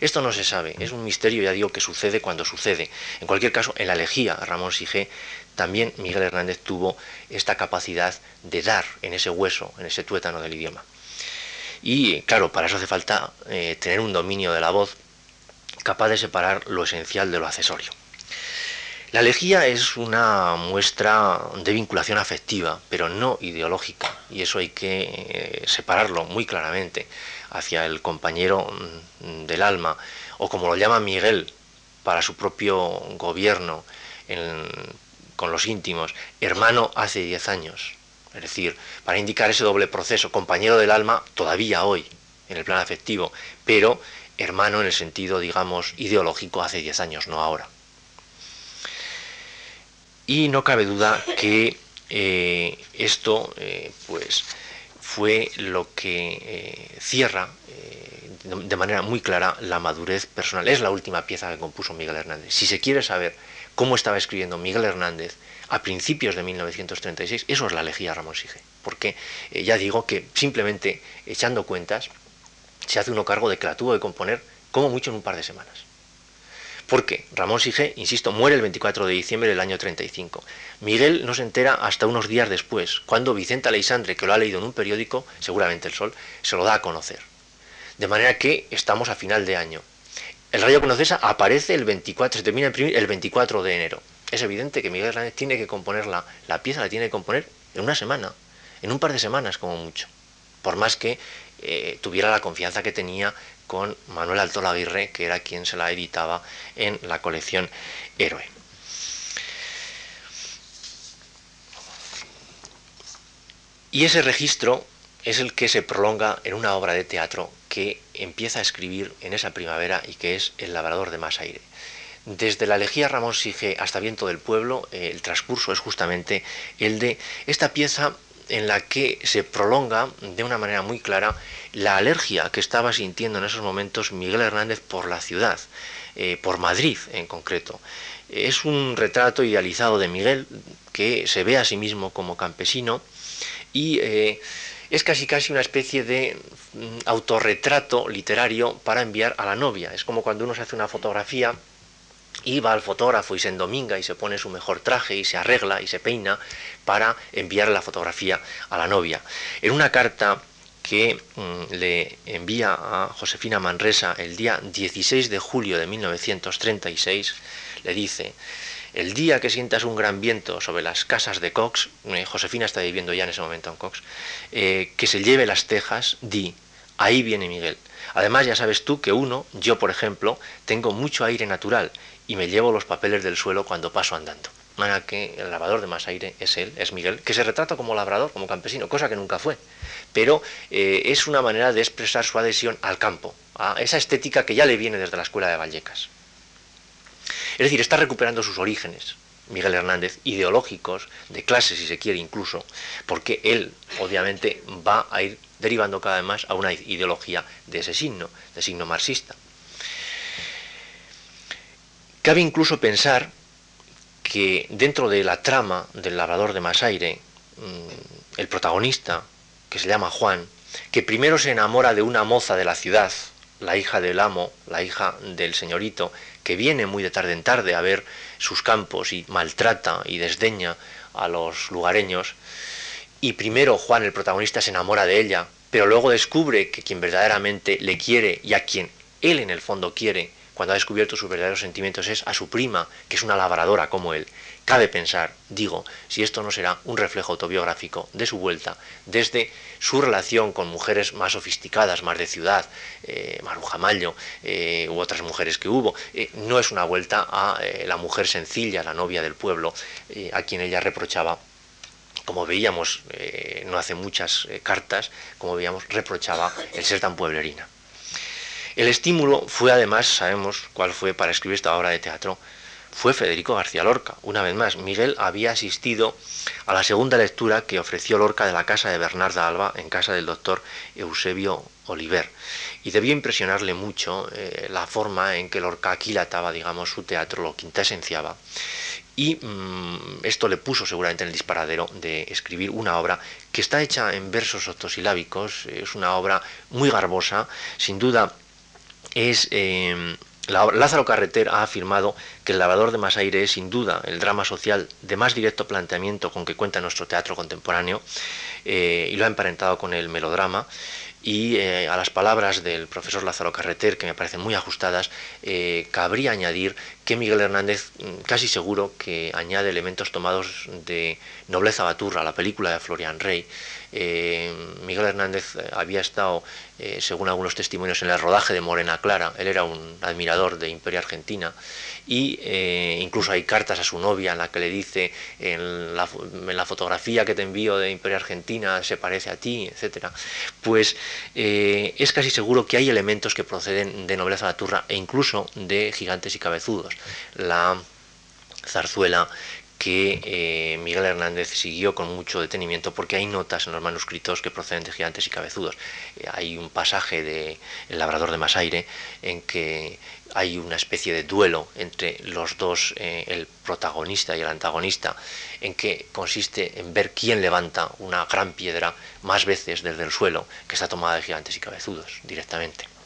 Esto no se sabe, es un misterio, ya digo, que sucede cuando sucede. En cualquier caso, en la elegía Ramón Sige, también Miguel Hernández tuvo esta capacidad de dar en ese hueso, en ese tuétano del idioma. Y claro, para eso hace falta eh, tener un dominio de la voz capaz de separar lo esencial de lo accesorio. La elegía es una muestra de vinculación afectiva, pero no ideológica, y eso hay que eh, separarlo muy claramente hacia el compañero mm, del alma, o como lo llama Miguel para su propio gobierno con los íntimos, hermano hace diez años. Es decir, para indicar ese doble proceso, compañero del alma todavía hoy, en el plan afectivo, pero hermano en el sentido, digamos, ideológico hace diez años, no ahora. Y no cabe duda que eh, esto eh, pues, fue lo que eh, cierra de manera muy clara la madurez personal. Es la última pieza que compuso Miguel Hernández. Si se quiere saber cómo estaba escribiendo Miguel Hernández a principios de 1936, eso es la elegía Ramón Sige. Porque ya digo que simplemente echando cuentas se hace uno cargo de que la tuvo de componer como mucho en un par de semanas. Porque Ramón Sige, insisto, muere el 24 de diciembre del año 35. Miguel no se entera hasta unos días después, cuando Vicente Aleixandre, que lo ha leído en un periódico, seguramente El Sol, se lo da a conocer. De manera que estamos a final de año. El Rayo Conocesa aparece el 24, se termina el 24 de enero. Es evidente que Miguel Hernández tiene que componer la, pieza, la tiene que componer en una semana, en un par de semanas como mucho. Por más que eh, tuviera la confianza que tenía con Manuel Alto Aguirre, que era quien se la editaba en la colección Héroe. Y ese registro es el que se prolonga en una obra de teatro que empieza a escribir en esa primavera y que es El labrador de más aire. Desde la elegía Ramón Sige hasta Viento del Pueblo, eh, el transcurso es justamente el de esta pieza en la que se prolonga de una manera muy clara la alergia que estaba sintiendo en esos momentos Miguel Hernández por la ciudad, eh, por Madrid en concreto. Es un retrato idealizado de Miguel que se ve a sí mismo como campesino y eh, es casi casi una especie de mm, autorretrato literario para enviar a la novia. Es como cuando uno se hace una fotografía y va al fotógrafo y se endominga y se pone su mejor traje y se arregla y se peina para enviar la fotografía a la novia. En una carta que mm, le envía a Josefina Manresa el día 16 de julio de 1936, le dice, el día que sientas un gran viento sobre las casas de Cox, eh, Josefina está viviendo ya en ese momento en Cox, eh, que se lleve las tejas, di, ahí viene Miguel. Además, ya sabes tú que uno, yo por ejemplo, tengo mucho aire natural y me llevo los papeles del suelo cuando paso andando. Mana que el labrador de más aire es él, es Miguel, que se retrata como labrador, como campesino, cosa que nunca fue. Pero eh, es una manera de expresar su adhesión al campo, a esa estética que ya le viene desde la escuela de Vallecas. Es decir, está recuperando sus orígenes, Miguel Hernández, ideológicos, de clase si se quiere incluso, porque él obviamente va a ir derivando cada vez más a una ideología de ese signo, de signo marxista. Cabe incluso pensar que dentro de la trama del labrador de Masaire, mm, el protagonista, que se llama Juan, que primero se enamora de una moza de la ciudad, la hija del amo, la hija del señorito, que viene muy de tarde en tarde a ver sus campos y maltrata y desdeña a los lugareños, y primero Juan, el protagonista, se enamora de ella, pero luego descubre que quien verdaderamente le quiere y a quien él en el fondo quiere cuando ha descubierto sus verdaderos sentimientos es a su prima, que es una labradora como él. Cabe pensar, digo, si esto no será un reflejo autobiográfico de su vuelta desde su relación con mujeres más sofisticadas, más de ciudad, eh, Maruja Mayo eh, u otras mujeres que hubo. Eh, no es una vuelta a eh, la mujer sencilla, la novia del pueblo, a quien ella reprochaba como veíamos, no hace muchas cartas, como veíamos, reprochaba el ser tan pueblerina. El estímulo fue además, sabemos cuál fue para escribir esta obra de teatro, fue Federico García Lorca. Una vez más, Miguel había asistido a la segunda lectura que ofreció Lorca de la casa de Bernarda Alba en casa del doctor Eusebio Oliver. Y debió impresionarle mucho eh, la forma en que Lorca aquilataba, digamos, su teatro, lo quintesenciaba. y mm, esto le puso seguramente en el disparadero de escribir una obra que está hecha en versos octosilábicos, es una obra muy garbosa, sin duda es... Eh, Lázaro Carreter ha afirmado que El lavador de Masaire es sin duda el drama social de más directo planteamiento con que cuenta nuestro teatro contemporáneo eh, y lo ha emparentado con el melodrama. Y eh, a las palabras del profesor Lázaro Carreter, que me parecen muy ajustadas, eh, cabría añadir que Miguel Hernández, mm, casi seguro que añade elementos tomados de Nobleza Baturra, la película de Florian Rey. Eh, Miguel Hernández había estado, según algunos testimonios, en el rodaje de Morena Clara, él era un admirador de Imperia Argentina, y eh, incluso hay cartas a su novia en la que le dice en la, fotografía que te envío de Imperio Argentina se parece a ti, etcétera, pues eh, es casi seguro que hay elementos que proceden de nobleza baturra e incluso de gigantes y cabezudos. La zarzuela que eh, Miguel Hernández siguió con mucho detenimiento porque hay notas en los manuscritos que proceden de gigantes y cabezudos. hay un pasaje de El labrador de Masaire en que hay una especie de duelo entre los dos, eh, el protagonista y el antagonista, en que consiste en ver quién levanta una gran piedra más veces desde el suelo, que está tomada de gigantes y cabezudos directamente.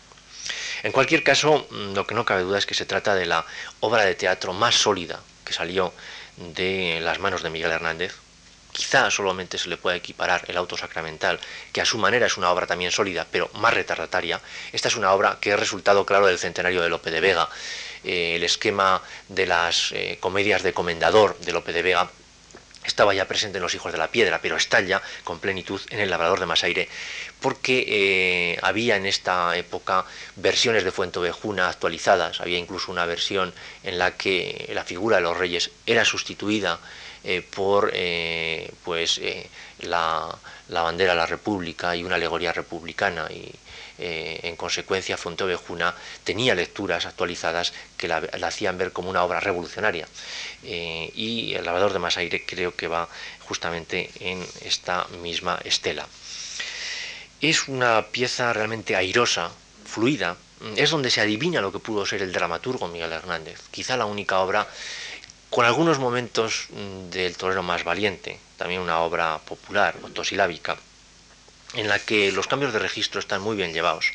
En cualquier caso, mm, lo que no cabe duda es que se trata de la obra de teatro más sólida que salió de las manos de Miguel Hernández, quizá solamente se le pueda equiparar el auto sacramental, que a su manera es una obra también sólida, pero más retardataria. Esta es una obra que es resultado claro del centenario de Lope de Vega. Eh, el esquema de las eh, comedias de comendador de Lope de Vega estaba ya presente en Los Hijos de la Piedra, pero está ya con plenitud en El Labrador de Masaire, porque eh, había en esta época versiones de Fuentovejuna actualizadas, había incluso una versión en la que la figura de los reyes era sustituida eh, por eh, pues, la, bandera de la República y una alegoría republicana. Y en consecuencia Fontevejuna tenía lecturas actualizadas que la, hacían ver como una obra revolucionaria. Y el lavador de Masaire creo que va justamente en esta misma estela. Es una pieza realmente airosa, fluida, es donde se adivina lo que pudo ser el dramaturgo Miguel Hernández, quizá la única obra con algunos momentos mm, del torero más valiente, también una obra popular, octosilábica, en la que los cambios de registro están muy bien llevados.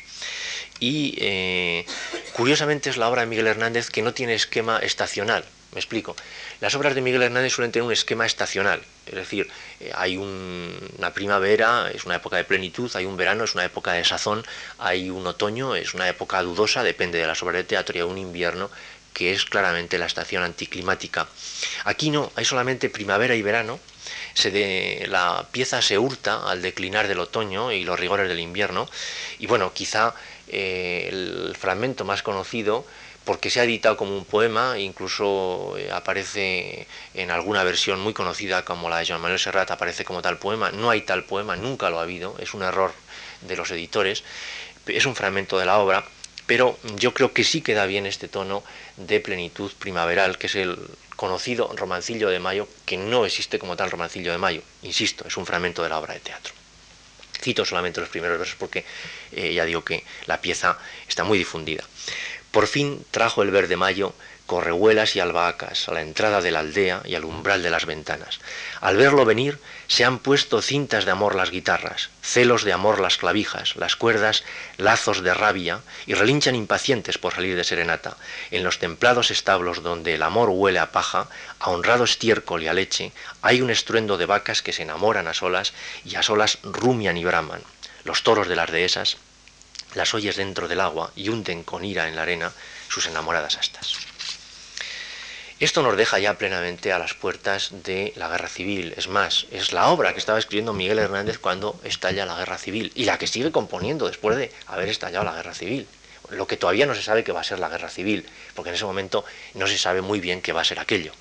Y eh, curiosamente es la obra de Miguel Hernández que no tiene esquema estacional. Me explico. Las obras de Miguel Hernández suelen tener un esquema estacional, es decir, eh, hay una primavera, es una época de plenitud, hay un verano, es una época de sazón, hay un otoño, es una época dudosa, depende de las obras de teatro, y hay un invierno que es claramente la estación anticlimática. Aquí no, hay solamente primavera y verano. Se de, la pieza se hurta al declinar del otoño y los rigores del invierno. Y bueno, quizá eh, el fragmento más conocido, porque se ha editado como un poema, incluso eh, aparece en alguna versión muy conocida como la de Joan Manuel Serrat, aparece como tal poema. No hay tal poema, nunca lo ha habido, es un error de los editores. Es un fragmento de la obra pero yo creo que sí queda bien este tono de plenitud primaveral, que es el conocido romancillo de Mayo, que no existe como tal romancillo de Mayo, insisto, es un fragmento de la obra de teatro. Cito solamente los primeros versos porque eh, ya digo que la pieza está muy difundida. Por fin trajo el verde mayo correhuelas y albahacas a la entrada de la aldea y al umbral de las ventanas. Al verlo venir, se han puesto cintas de amor las guitarras, celos de amor las clavijas, las cuerdas, lazos de rabia, y relinchan impacientes por salir de serenata. En los templados establos donde el amor huele a paja, a honrado estiércol y a leche, hay un estruendo de vacas que se enamoran a solas y a solas rumian y braman. Los toros de las dehesas las oyes dentro del agua y hunden con ira en la arena sus enamoradas astas. Esto nos deja ya plenamente a las puertas de la guerra civil. Es más, es la obra que estaba escribiendo Miguel Hernández cuando estalla la guerra civil y la que sigue componiendo después de haber estallado la guerra civil. Lo que todavía no se sabe que va a ser la guerra civil, porque en ese momento no se sabe muy bien qué va a ser aquello.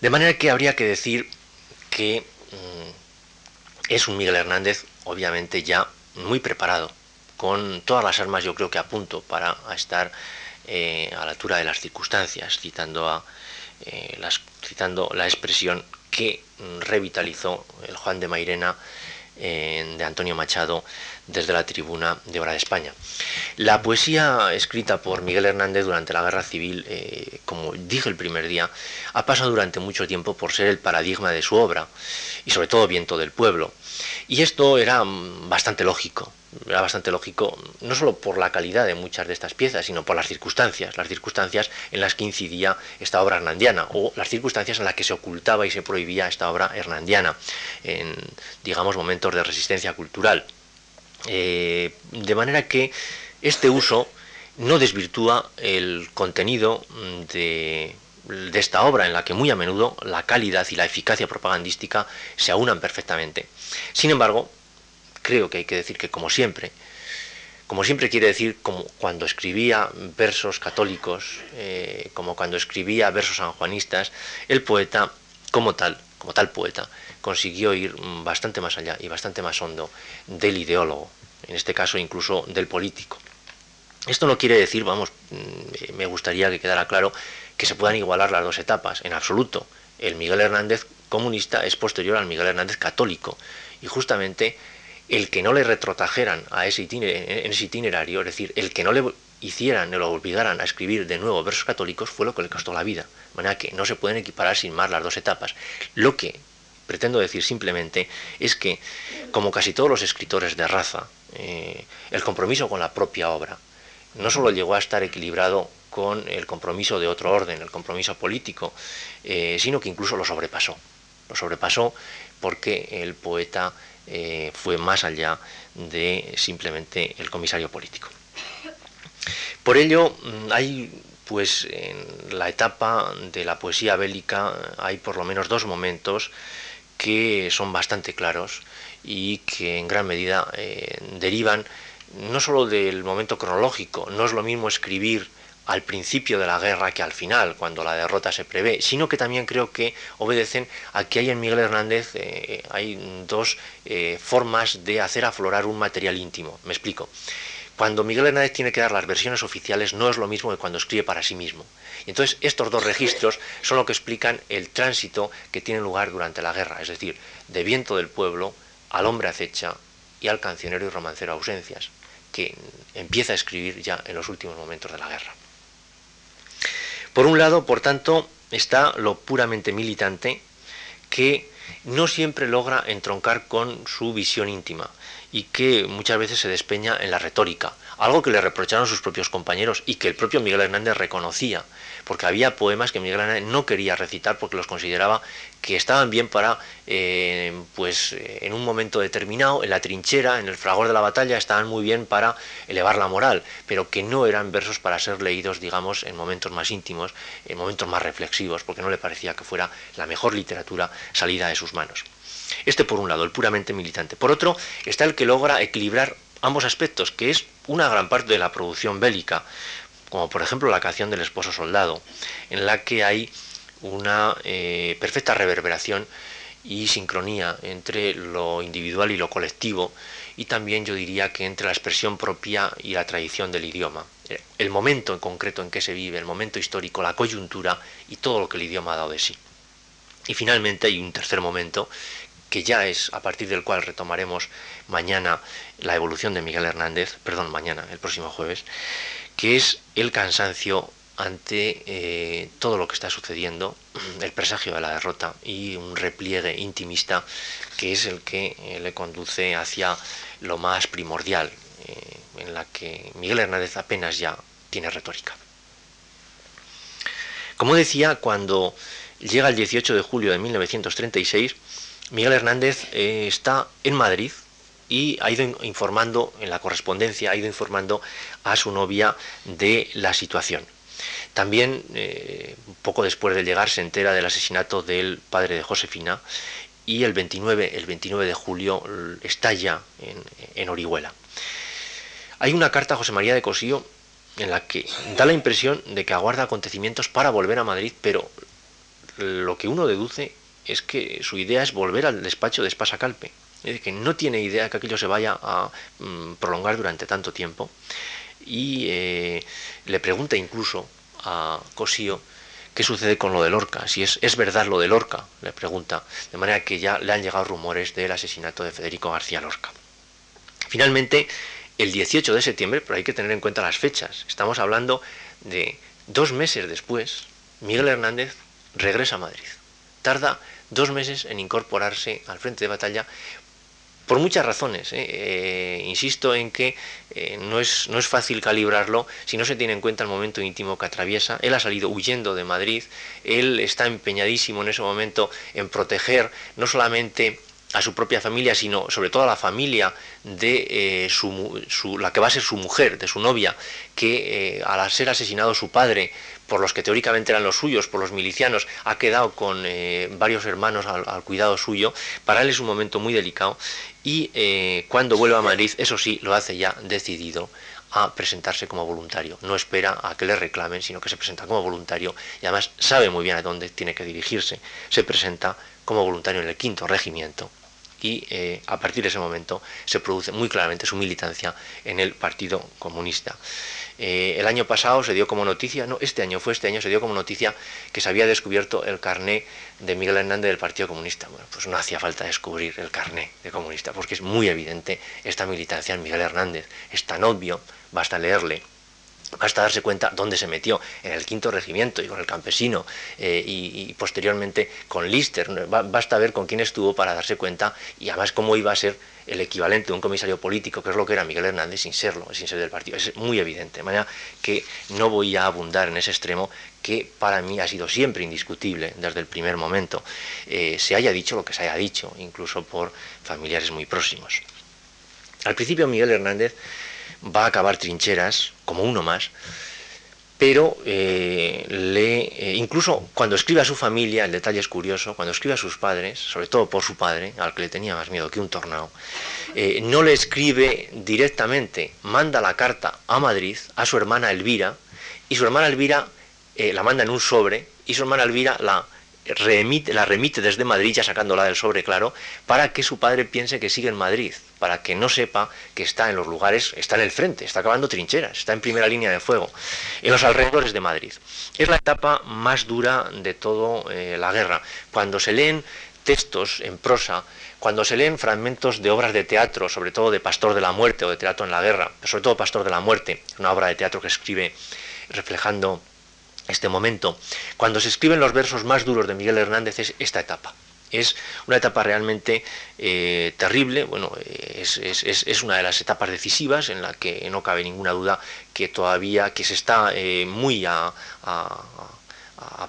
De manera que habría que decir que mm, es un Miguel Hernández, obviamente ya muy preparado, con todas las armas yo creo que a punto para estar eh, a la altura de las circunstancias, eh, citando la expresión que revitalizó el Juan de Mairena de Antonio Machado desde la tribuna de Hora de España. La poesía escrita por Miguel Hernández durante la Guerra Civil, eh, como dije el primer día, ha pasado durante mucho tiempo por ser el paradigma de su obra y sobre todo viento del pueblo. Y esto era mm, bastante lógico, era bastante lógico, no solo por la calidad de muchas de estas piezas, sino por las circunstancias, las circunstancias en las que incidía esta obra hernandiana, o las circunstancias en las que se ocultaba y se prohibía esta obra hernandiana, en, digamos, momentos de resistencia cultural. Eh, de manera que este uso no desvirtúa el contenido de, de, esta obra, en la que muy a menudo la calidad y la eficacia propagandística se aunan perfectamente. Sin embargo, creo que hay que decir que, como siempre, como siempre quiere decir, como cuando escribía versos católicos, eh, como cuando escribía versos sanjuanistas, el poeta, como tal, como tal poeta, consiguió ir bastante más allá y bastante más hondo del ideólogo, en este caso incluso del político. Esto no quiere decir, vamos, mm, me gustaría que quedara claro, que se puedan igualar las dos etapas, en absoluto. El Miguel Hernández comunista es posterior al Miguel Hernández católico, y justamente el que no le retrotajeran a ese en ese itinerario, es decir, el que no le hicieran, no lo obligaran a escribir de nuevo versos católicos, fue lo que le costó la vida. De manera que no se pueden equiparar sin más las dos etapas. Lo que pretendo decir simplemente es que, como casi todos los escritores de raza, eh, el compromiso con la propia obra no solo llegó a estar equilibrado con el compromiso de otro orden, el compromiso político, eh, sino que incluso lo sobrepasó. Lo sobrepasó porque el poeta eh, fue más allá de simplemente el comisario político. Por ello, mm, hay pues en la etapa de la poesía bélica hay por lo menos dos momentos que son bastante claros y que en gran medida eh, derivan no solo del momento cronológico, no es lo mismo escribir al principio de la guerra que al final, cuando la derrota se prevé, sino que también creo que obedecen a que hay en Miguel Hernández eh, hay dos eh, formas de hacer aflorar un material íntimo. Me explico. Cuando Miguel Hernández tiene que dar las versiones oficiales no es lo mismo que cuando escribe para sí mismo. Y entonces estos dos registros son lo que explican el tránsito que tiene lugar durante la guerra, es decir, de viento del pueblo al hombre acecha y al cancionero y romancero ausencias, que empieza a escribir ya en los últimos momentos de la guerra. Por un lado, por tanto, está lo puramente militante, que no siempre logra entroncar con su visión íntima y que muchas veces se despeña en la retórica, algo que le reprocharon sus propios compañeros y que el propio Miguel Hernández reconocía porque había poemas que Miguel Hernández no quería recitar porque los consideraba que estaban bien para, eh, pues eh, en un momento determinado, en la trinchera, en el fragor de la batalla, estaban muy bien para elevar la moral, pero que no eran versos para ser leídos, digamos, en momentos más íntimos, en momentos más reflexivos, porque no le parecía que fuera la mejor literatura salida de sus manos. Este por un lado, el puramente militante. Por otro, está el que logra equilibrar ambos aspectos, que es una gran parte de la producción bélica como por ejemplo la canción del esposo soldado, en la que hay una eh, perfecta reverberación y sincronía entre lo individual y lo colectivo, y también yo diría que entre la expresión propia y la tradición del idioma. El momento en concreto en que se vive, el momento histórico, la coyuntura y todo lo que el idioma ha dado de sí. Y finalmente hay un tercer momento que ya es a partir del cual retomaremos mañana la evolución de Miguel Hernández, perdón, mañana, el próximo jueves, que es el cansancio ante eh, todo lo que está sucediendo, el presagio de la derrota y un repliegue intimista que es el que eh, le conduce hacia lo más primordial, eh, en la que Miguel Hernández apenas ya tiene retórica. Como decía, cuando llega el 18 de julio de 1936, Miguel Hernández está en Madrid y ha ido informando en la correspondencia, ha ido informando a su novia de la situación. También, eh, poco después de llegar, se entera del asesinato del padre de Josefina y el 29, el 29 de julio estalla en, en Orihuela. Hay una carta a José María de Cosío en la que da la impresión de que aguarda acontecimientos para volver a Madrid, pero lo que uno deduce es que su idea es volver al despacho de Espasacalpe que no tiene idea que aquello se vaya a mm, prolongar durante tanto tiempo y eh, le pregunta incluso a Cosío ¿qué sucede con lo de Lorca? Si es, es verdad lo de Lorca, le pregunta, de manera que ya le han llegado rumores del asesinato de Federico García Lorca. Finalmente, el 18 de septiembre, pero hay que tener en cuenta las fechas, estamos hablando de dos meses después, Miguel Hernández regresa a Madrid. Tarda dos meses en incorporarse al frente de batalla por muchas razones. ¿eh? Eh, insisto en que eh, no, es, no es fácil calibrarlo si no se tiene en cuenta el momento íntimo que atraviesa. Él ha salido huyendo de Madrid, él está empeñadísimo en ese momento en proteger no solamente a su propia familia, sino sobre todo a la familia de su, la que va a ser su mujer, de su novia, que al ser asesinado su padre por los que teóricamente eran los suyos, por los milicianos, ha quedado con eh, varios hermanos al, cuidado suyo, para él es un momento muy delicado y eh, cuando vuelve a Madrid, eso sí, lo hace ya decidido a presentarse como voluntario. No espera a que le reclamen, sino que se presenta como voluntario y además sabe muy bien a dónde tiene que dirigirse. Se presenta como voluntario en el quinto regimiento y eh, a partir de ese momento se produce muy claramente su militancia en el Partido Comunista. Eh, el año pasado se dio como noticia, no, este año fue este año, se dio como noticia que se había descubierto el carné de Miguel Hernández del Partido Comunista. Bueno, pues no hacía falta descubrir el carné de comunista, porque es muy evidente esta militancia en Miguel Hernández. Es tan obvio, basta leerle Basta darse cuenta dónde se metió, en el quinto regimiento y con el campesino eh, y, posteriormente con Lister. Basta ver con quién estuvo para darse cuenta y además cómo iba a ser el equivalente de un comisario político, que es lo que era Miguel Hernández, sin serlo, sin ser del partido. Es muy evidente. De manera que no voy a abundar en ese extremo que para mí ha sido siempre indiscutible desde el primer momento. Eh, se haya dicho lo que se haya dicho, incluso por familiares muy próximos. Al principio Miguel Hernández va a acabar trincheras, como uno más, pero eh, le, eh, incluso cuando escribe a su familia, el detalle es curioso, cuando escribe a sus padres, sobre todo por su padre, al que le tenía más miedo que un tornado, eh, no le escribe directamente, manda la carta a Madrid, a su hermana Elvira, y su hermana Elvira la manda en un sobre, y su hermana Elvira la la remite desde Madrid, ya sacándola del sobre, claro, para que su padre piense que sigue en Madrid, para que no sepa que está en los lugares, está en el frente, está acabando trincheras, está en primera línea de fuego, en los alrededores de Madrid. Es la etapa más dura de toda eh, la guerra. Cuando se leen textos en prosa, cuando se leen fragmentos de obras de teatro, sobre todo de Pastor de la Muerte o de Teatro en la Guerra, sobre todo Pastor de la Muerte, una obra de teatro que escribe reflejando este momento. Cuando se escriben los versos más duros de Miguel Hernández es esta etapa. Es una etapa realmente eh, terrible, bueno, es, una de las etapas decisivas en la que no cabe ninguna duda que todavía, que se está eh, muy a,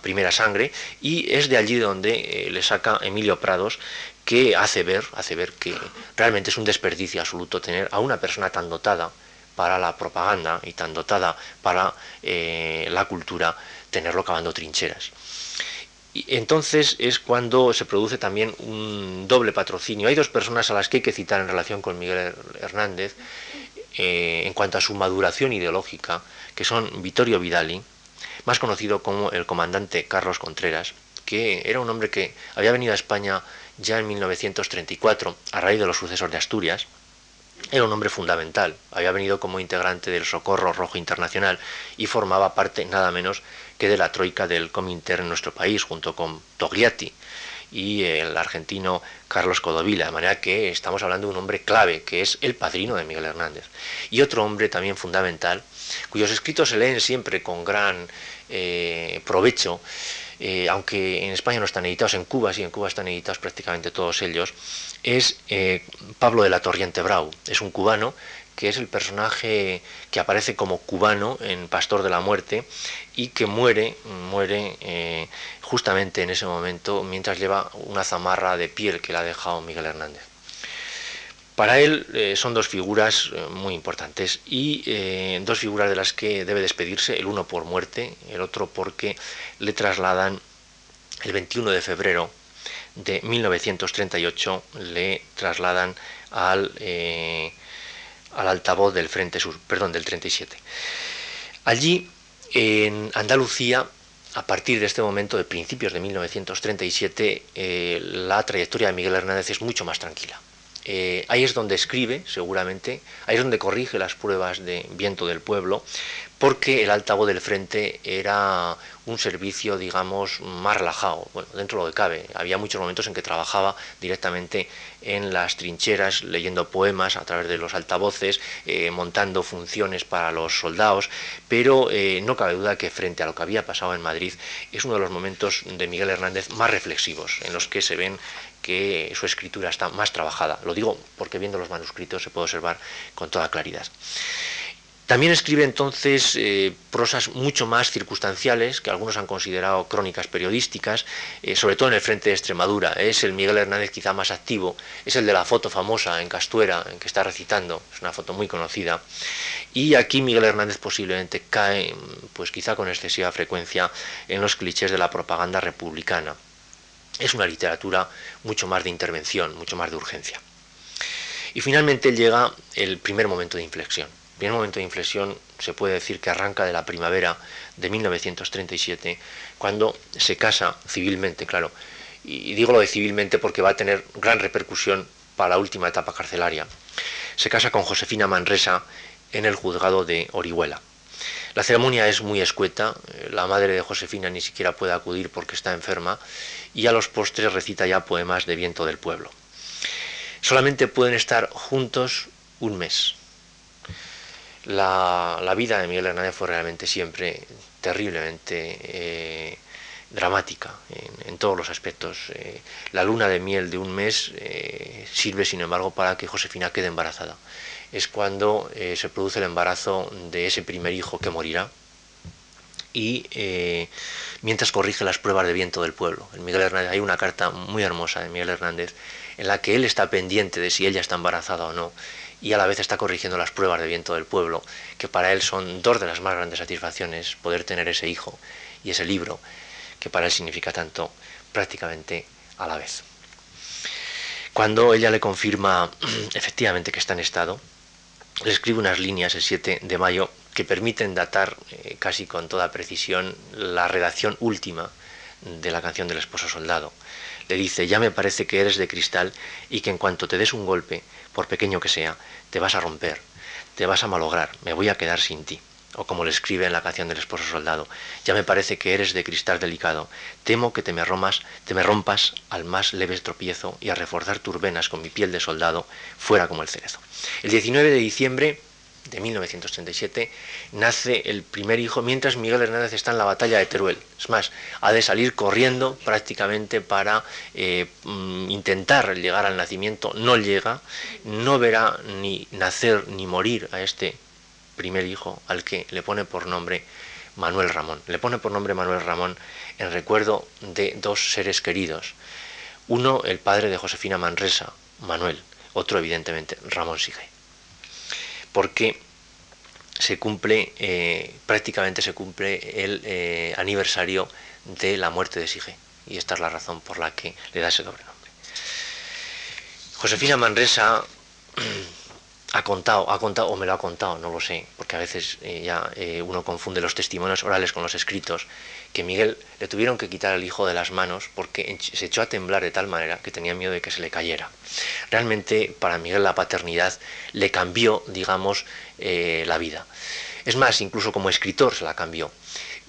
primera sangre y es de allí donde eh, le saca Emilio Prados que hace ver, hace ver que realmente es un desperdicio absoluto tener a una persona tan dotada para la propaganda y tan dotada para eh, la cultura, tenerlo cavando trincheras. Y entonces es cuando se produce también un doble patrocinio. Hay dos personas a las que hay que citar en relación con Miguel Hernández eh, en cuanto a su maduración ideológica, que son Vittorio Vidali, más conocido como el comandante Carlos Contreras, que era un hombre que había venido a España ya en 1934 a raíz de los sucesos de Asturias, era un hombre fundamental, había venido como integrante del Socorro Rojo Internacional y formaba parte nada menos que de la troika del Cominter en nuestro país, junto con Togliatti y el argentino Carlos Codovila, de manera que estamos hablando de un hombre clave, que es el padrino de Miguel Hernández. Y otro hombre también fundamental, cuyos escritos se leen siempre con gran eh, provecho, eh, aunque en España no están editados, en Cuba sí, en Cuba están editados prácticamente todos ellos, es eh, Pablo de la Torriente Brau. Es un cubano que es el personaje que aparece como cubano en Pastor de la Muerte y que muere, muere eh, justamente en ese momento mientras lleva una zamarra de piel que le ha dejado Miguel Hernández. Para él eh, son dos figuras muy importantes y dos figuras de las que debe despedirse, el uno por muerte, el otro porque le trasladan el 21 de febrero de 1938 le trasladan al, eh, al altavoz del Frente Sur, perdón, del 37. Allí, en Andalucía, a partir de este momento, de principios de 1937, eh, la trayectoria de Miguel Hernández es mucho más tranquila. Eh, ahí es donde escribe, seguramente, ahí es donde corrige las pruebas de viento del pueblo, porque el altavoz del frente era un servicio, digamos, más relajado, bueno, dentro de lo que cabe. Había muchos momentos en que trabajaba directamente en las trincheras, leyendo poemas a través de los altavoces, eh, montando funciones para los soldados, pero eh, no cabe duda que frente a lo que había pasado en Madrid es uno de los momentos de Miguel Hernández más reflexivos, en los que se ven que su escritura está más trabajada. Lo digo porque viendo los manuscritos se puede observar con toda claridad. También escribe entonces eh, prosas mucho más circunstanciales, que algunos han considerado crónicas periodísticas, eh, sobre todo en el frente de Extremadura. Es el Miguel Hernández quizá más activo, es el de la foto famosa en Castuera, en que está recitando, es una foto muy conocida. Y aquí Miguel Hernández posiblemente cae, pues quizá con excesiva frecuencia, en los clichés de la propaganda republicana. Es una literatura mucho más de intervención, mucho más de urgencia. Y finalmente llega el primer momento de inflexión primer momento de inflexión se puede decir que arranca de la primavera de 1937, cuando se casa civilmente, claro. Y digo lo de civilmente porque va a tener gran repercusión para la última etapa carcelaria. Se casa con Josefina Manresa en el juzgado de Orihuela. La ceremonia es muy escueta, la madre de Josefina ni siquiera puede acudir porque está enferma y a los postres recita ya poemas de viento del pueblo. Solamente pueden estar juntos un mes, la, vida de Miguel Hernández fue realmente siempre terriblemente eh, dramática en, todos los aspectos. Eh, la luna de miel de un mes eh, sirve, sin embargo, para que Josefina quede embarazada. Es cuando se produce el embarazo de ese primer hijo que morirá y mientras corrige las pruebas de viento del pueblo. Miguel Hernández hay una carta muy hermosa de Miguel Hernández en la que él está pendiente de si ella está embarazada o no y a la vez está corrigiendo las pruebas de viento del pueblo, que para él son dos de las más grandes satisfacciones, poder tener ese hijo y ese libro, que para él significa tanto prácticamente a la vez. Cuando ella le confirma efectivamente que está en estado, escribe unas líneas el 7 de mayo que permiten datar eh, casi con toda precisión la redacción última de la canción del esposo soldado. Le dice, ya me parece que eres de cristal y que en cuanto te des un golpe, por pequeño que sea, te vas a romper, te vas a malograr, me voy a quedar sin ti. O como le escribe en la canción del esposo soldado, ya me parece que eres de cristal delicado, temo que te me, te me rompas al más leve tropiezo y a reforzar tus venas con mi piel de soldado fuera como el cerezo. El 19 de diciembre de 1937, nace el primer hijo mientras Miguel Hernández está en la batalla de Teruel. Es más, ha de salir corriendo prácticamente para eh, mm, intentar llegar al nacimiento. No llega, no verá ni nacer ni morir a este primer hijo al que le pone por nombre Manuel Ramón. Le pone por nombre Manuel Ramón en recuerdo de dos seres queridos. Uno, el padre de Josefina Manresa, Manuel. Otro, evidentemente, Ramón Sige porque se cumple, eh, prácticamente se cumple el eh, aniversario de la muerte de Sige. Y esta es la razón por la que le da ese doble nombre. Josefina Manresa ha contado, ha contado, o me lo ha contado, no lo sé, porque a veces eh, ya uno confunde los testimonios orales con los escritos, que Miguel le tuvieron que quitar el hijo de las manos porque se echó a temblar de tal manera que tenía miedo de que se le cayera. Realmente para Miguel la paternidad le cambió, digamos, eh, la vida. Es más, incluso como escritor se la cambió.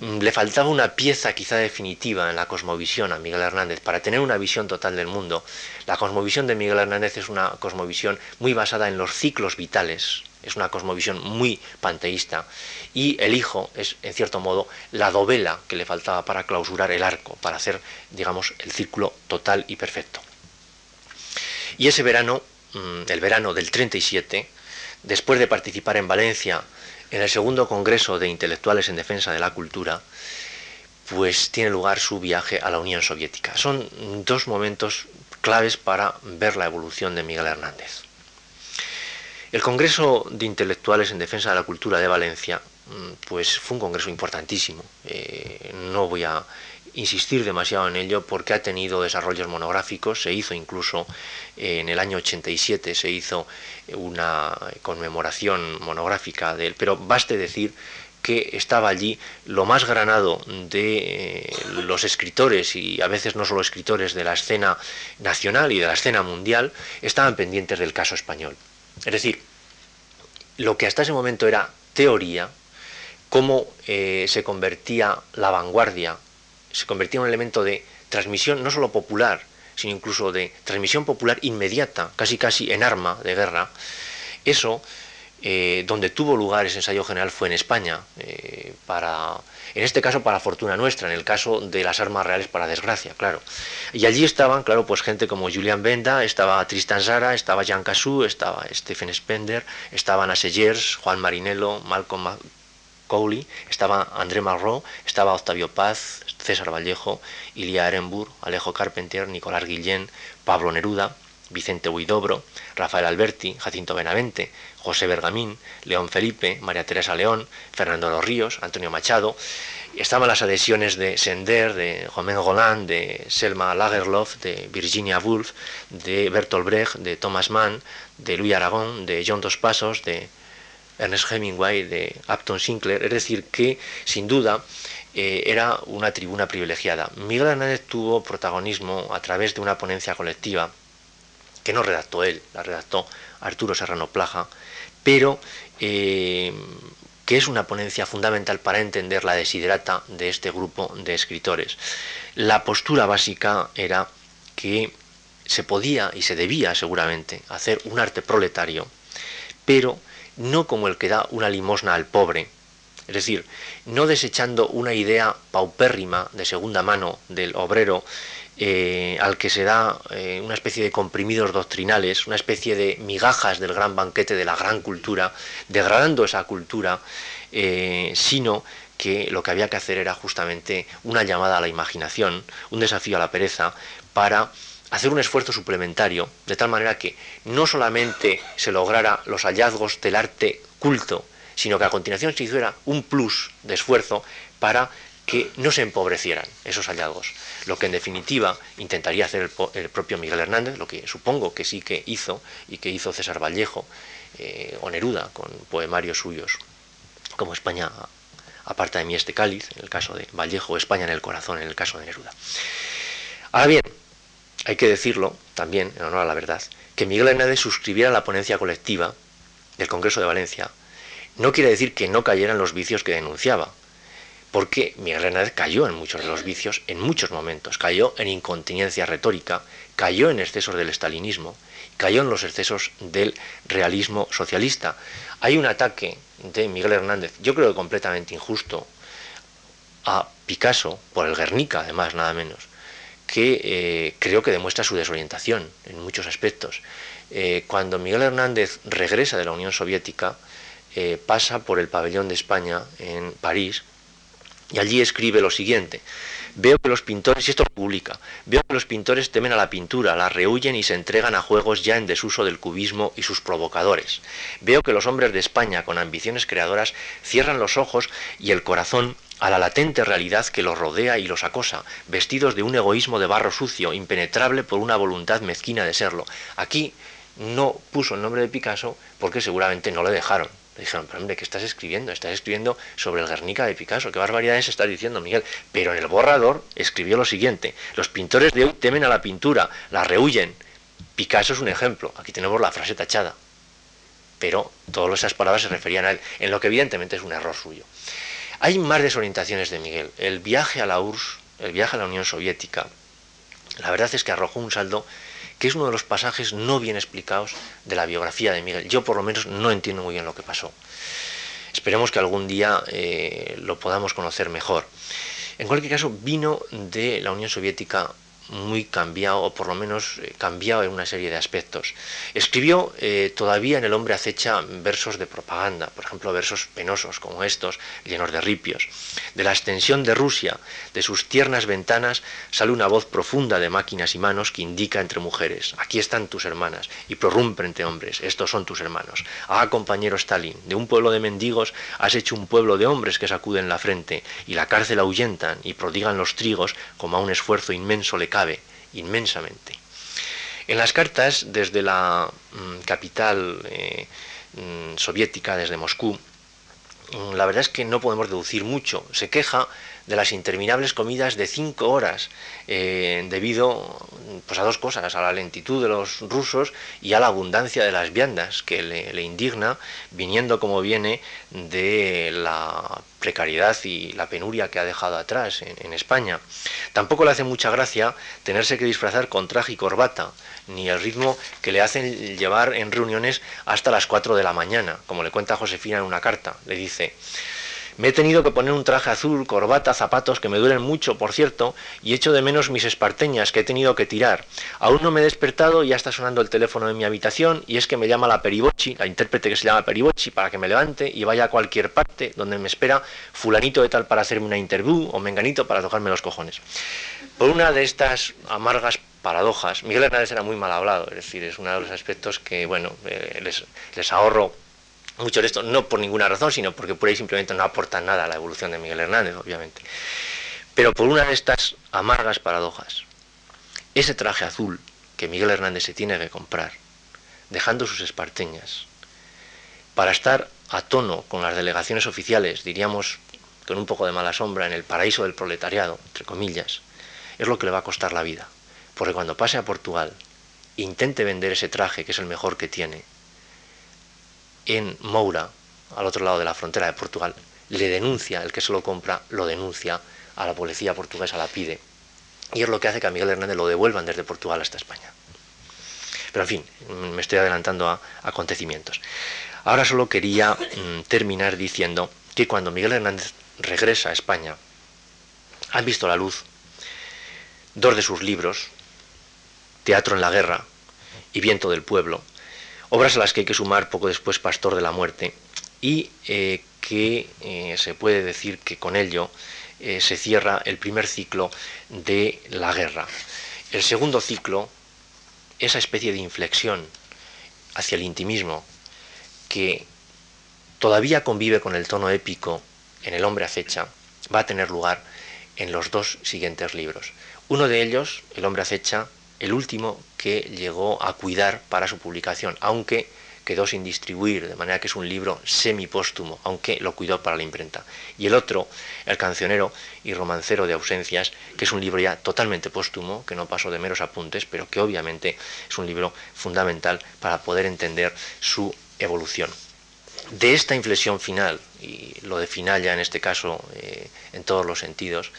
Mm, le faltaba una pieza quizá definitiva en la cosmovisión a Miguel Hernández para tener una visión total del mundo. La cosmovisión de Miguel Hernández es una cosmovisión muy basada en los ciclos vitales, es una cosmovisión muy panteísta y el hijo es en cierto modo la dovela que le faltaba para clausurar el arco, para hacer digamos el círculo total y perfecto. Y ese verano, mm, el verano del 37, después de participar en Valencia en el segundo Congreso de Intelectuales en Defensa de la Cultura, pues tiene lugar su viaje a la Unión Soviética. Son dos momentos claves para ver la evolución de Miguel Hernández. El Congreso de Intelectuales en Defensa de la Cultura de Valencia, mm, pues fue un congreso importantísimo. Eh, no voy a insistir demasiado en ello porque ha tenido desarrollos monográficos, se hizo incluso eh, en el año 87, se hizo una conmemoración monográfica de él, pero baste decir que estaba allí lo más granado de eh, los escritores y a veces no solo escritores de la escena nacional y de la escena mundial, estaban pendientes del caso español. Es decir, lo que hasta ese momento era teoría, cómo eh, se convertía la vanguardia, se convertía en un elemento de transmisión no solo popular, sino incluso de transmisión popular inmediata, casi casi en arma de guerra, eso, eh, donde tuvo lugar ese ensayo general fue en España, eh, para, en este caso para fortuna nuestra, en el caso de las armas reales para desgracia, claro. Y allí estaban, claro, pues gente como Julian Benda, estaba Tristan Zara, estaba Jean Cassou, estaba Stephen Spender, estaban Assegers, Juan Marinello, Malcolm Cowley, estaba André Marró, estaba Octavio Paz, César Vallejo, Ilia Ehrenburg, Alejo Carpenter, Nicolás Guillén, Pablo Neruda, Vicente Huidobro, Rafael Alberti, Jacinto Benavente, José Bergamín, León Felipe, María Teresa León, Fernando Los Ríos, Antonio Machado. Estaban las adhesiones de Sender, de Jomen Golan, de Selma Lagerlof, de Virginia Woolf, de Bertolt Brecht, de Thomas Mann, de Louis Aragón, de John Dos Pasos, de Ernest Hemingway, de Upton Sinclair. Es decir, que sin duda eh, era una tribuna privilegiada. Miguel Hernández tuvo protagonismo a través de una ponencia colectiva que no redactó él, la redactó Arturo Serrano Plaja, pero eh, que es una ponencia fundamental para entender la desiderata de este grupo de escritores. La postura básica era que se podía y se debía seguramente hacer un arte proletario, pero no como el que da una limosna al pobre, es decir, no desechando una idea paupérrima de segunda mano del obrero eh, al que se da eh, una especie de comprimidos doctrinales, una especie de migajas del gran banquete de la gran cultura, degradando esa cultura, eh, sino que lo que había que hacer era justamente una llamada a la imaginación, un desafío a la pereza, para hacer un esfuerzo suplementario, de tal manera que no solamente se lograra los hallazgos del arte culto, sino que a continuación se hiciera un plus de esfuerzo para que no se empobrecieran esos hallazgos. Lo que en definitiva intentaría hacer el, propio Miguel Hernández, lo que supongo que sí que hizo y que hizo César Vallejo eh, o Neruda con poemarios suyos, como España aparta de mí este cáliz, en el caso de Vallejo, España en el corazón, en el caso de Neruda. Ahora bien, hay que decirlo también, en honor a la verdad, que Miguel Hernández suscribiera la ponencia colectiva del Congreso de Valencia no quiere decir que no cayeran los vicios que denunciaba, porque Miguel Hernández cayó en muchos de los vicios en muchos momentos. Cayó en incontinencia retórica, cayó en excesos del estalinismo, cayó en los excesos del realismo socialista. Hay un ataque de Miguel Hernández, yo creo que completamente injusto, a Picasso, por el Guernica, además, nada menos, que eh, creo que demuestra su desorientación en muchos aspectos. Eh, cuando Miguel Hernández regresa de la Unión Soviética, eh, pasa por el pabellón de España en París y allí escribe lo siguiente. Veo que los pintores, y esto lo publica, veo que los pintores temen a la pintura, la rehuyen y se entregan a juegos ya en desuso del cubismo y sus provocadores. Veo que los hombres de España con ambiciones creadoras cierran los ojos y el corazón a la latente realidad que los rodea y los acosa, vestidos de un egoísmo de barro sucio, impenetrable por una voluntad mezquina de serlo. Aquí no puso el nombre de Picasso porque seguramente no le dejaron. Le dijeron, pero hombre, ¿qué estás escribiendo? Estás escribiendo sobre el Guernica de Picasso. ¿Qué barbaridades estás diciendo, Miguel? Pero en el borrador escribió lo siguiente. Los pintores de hoy temen a la pintura, la rehuyen. Picasso es un ejemplo. Aquí tenemos la frase tachada. Pero todas esas palabras se referían a él, en lo que evidentemente es un error suyo. Hay más desorientaciones de Miguel. El viaje a la URSS, el viaje a la Unión Soviética, la verdad es que arrojó un saldo que es uno de los pasajes no bien explicados de la biografía de Miguel. Yo por lo menos no entiendo muy bien lo que pasó. Esperemos que algún día eh, lo podamos conocer mejor. En cualquier caso, vino de la Unión Soviética muy cambiado, o por lo menos eh, cambiado en una serie de aspectos. Escribió eh, todavía en El hombre acecha versos de propaganda, por ejemplo, versos penosos como estos, llenos de ripios. De la extensión de Rusia, de sus tiernas ventanas, sale una voz profunda de máquinas y manos que indica entre mujeres, aquí están tus hermanas, y prorrumpe entre hombres, estos son tus hermanos. Ah, compañero Stalin, de un pueblo de mendigos has hecho un pueblo de hombres que sacuden la frente, y la cárcel ahuyentan y prodigan los trigos como a un esfuerzo inmenso le cabe inmensamente. En las cartas desde la mm, capital eh, mm, soviética, desde Moscú, mm, la verdad es que no podemos deducir mucho. Se queja de las interminables comidas de cinco horas, eh, debido pues, a dos cosas, a la lentitud de los rusos y a la abundancia de las viandas, que le, indigna, viniendo como viene de la precariedad y la penuria que ha dejado atrás en, España. Tampoco le hace mucha gracia tenerse que disfrazar con traje y corbata, ni el ritmo que le hacen llevar en reuniones hasta las 4 de la mañana, como le cuenta Josefina en una carta. Le dice, me he tenido que poner un traje azul, corbata, zapatos, que me duelen mucho, por cierto, y echo de menos mis esparteñas que he tenido que tirar. Aún no me he despertado y ya está sonando el teléfono en mi habitación, y es que me llama la Peribochi, la intérprete que se llama Peribochi, para que me levante y vaya a cualquier parte donde me espera fulanito de tal para hacerme una interview o menganito para tocarme los cojones. Por una de estas amargas paradojas, Miguel Hernández era muy mal hablado, es decir, es uno de los aspectos que, bueno, eh, les, les ahorro mucho de esto, no por ninguna razón, sino porque por ahí simplemente no aporta nada a la evolución de Miguel Hernández, obviamente. Pero por una de estas amargas paradojas, ese traje azul que Miguel Hernández se tiene que comprar, dejando sus esparteñas, para estar a tono con las delegaciones oficiales, diríamos con un poco de mala sombra, en el paraíso del proletariado, entre comillas, es lo que le va a costar la vida. Porque cuando pase a Portugal, intente vender ese traje, que es el mejor que tiene, en Moura, al otro lado de la frontera de Portugal, le denuncia, el que se lo compra, lo denuncia a la policía portuguesa, la pide. Y es lo que hace que a Miguel Hernández lo devuelvan desde Portugal hasta España. Pero en fin, me estoy adelantando a, acontecimientos. Ahora solo quería mm, terminar diciendo que cuando Miguel Hernández regresa a España, han visto la luz dos de sus libros, Teatro en la Guerra y Viento del Pueblo, obras a las que hay que sumar poco después Pastor de la Muerte, y eh, que eh, se puede decir que con ello eh, se cierra el primer ciclo de la guerra. El segundo ciclo, esa especie de inflexión hacia el intimismo que todavía convive con el tono épico en El hombre acecha, va a tener lugar en los dos siguientes libros. Uno de ellos, El hombre acecha, el último que llegó a cuidar para su publicación, aunque quedó sin distribuir, de manera que es un libro semipóstumo, aunque lo cuidó para la imprenta. Y el otro, El cancionero y romancero de ausencias, que es un libro ya totalmente póstumo, que no pasó de meros apuntes, pero que obviamente es un libro fundamental para poder entender su evolución. De esta inflexión final, y lo de final ya en este caso eh, en todos los sentidos,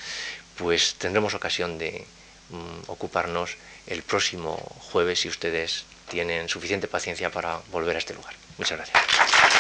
pues tendremos ocasión de mm, ocuparnos el próximo jueves si ustedes tienen suficiente paciencia para volver a este lugar. Muchas gracias.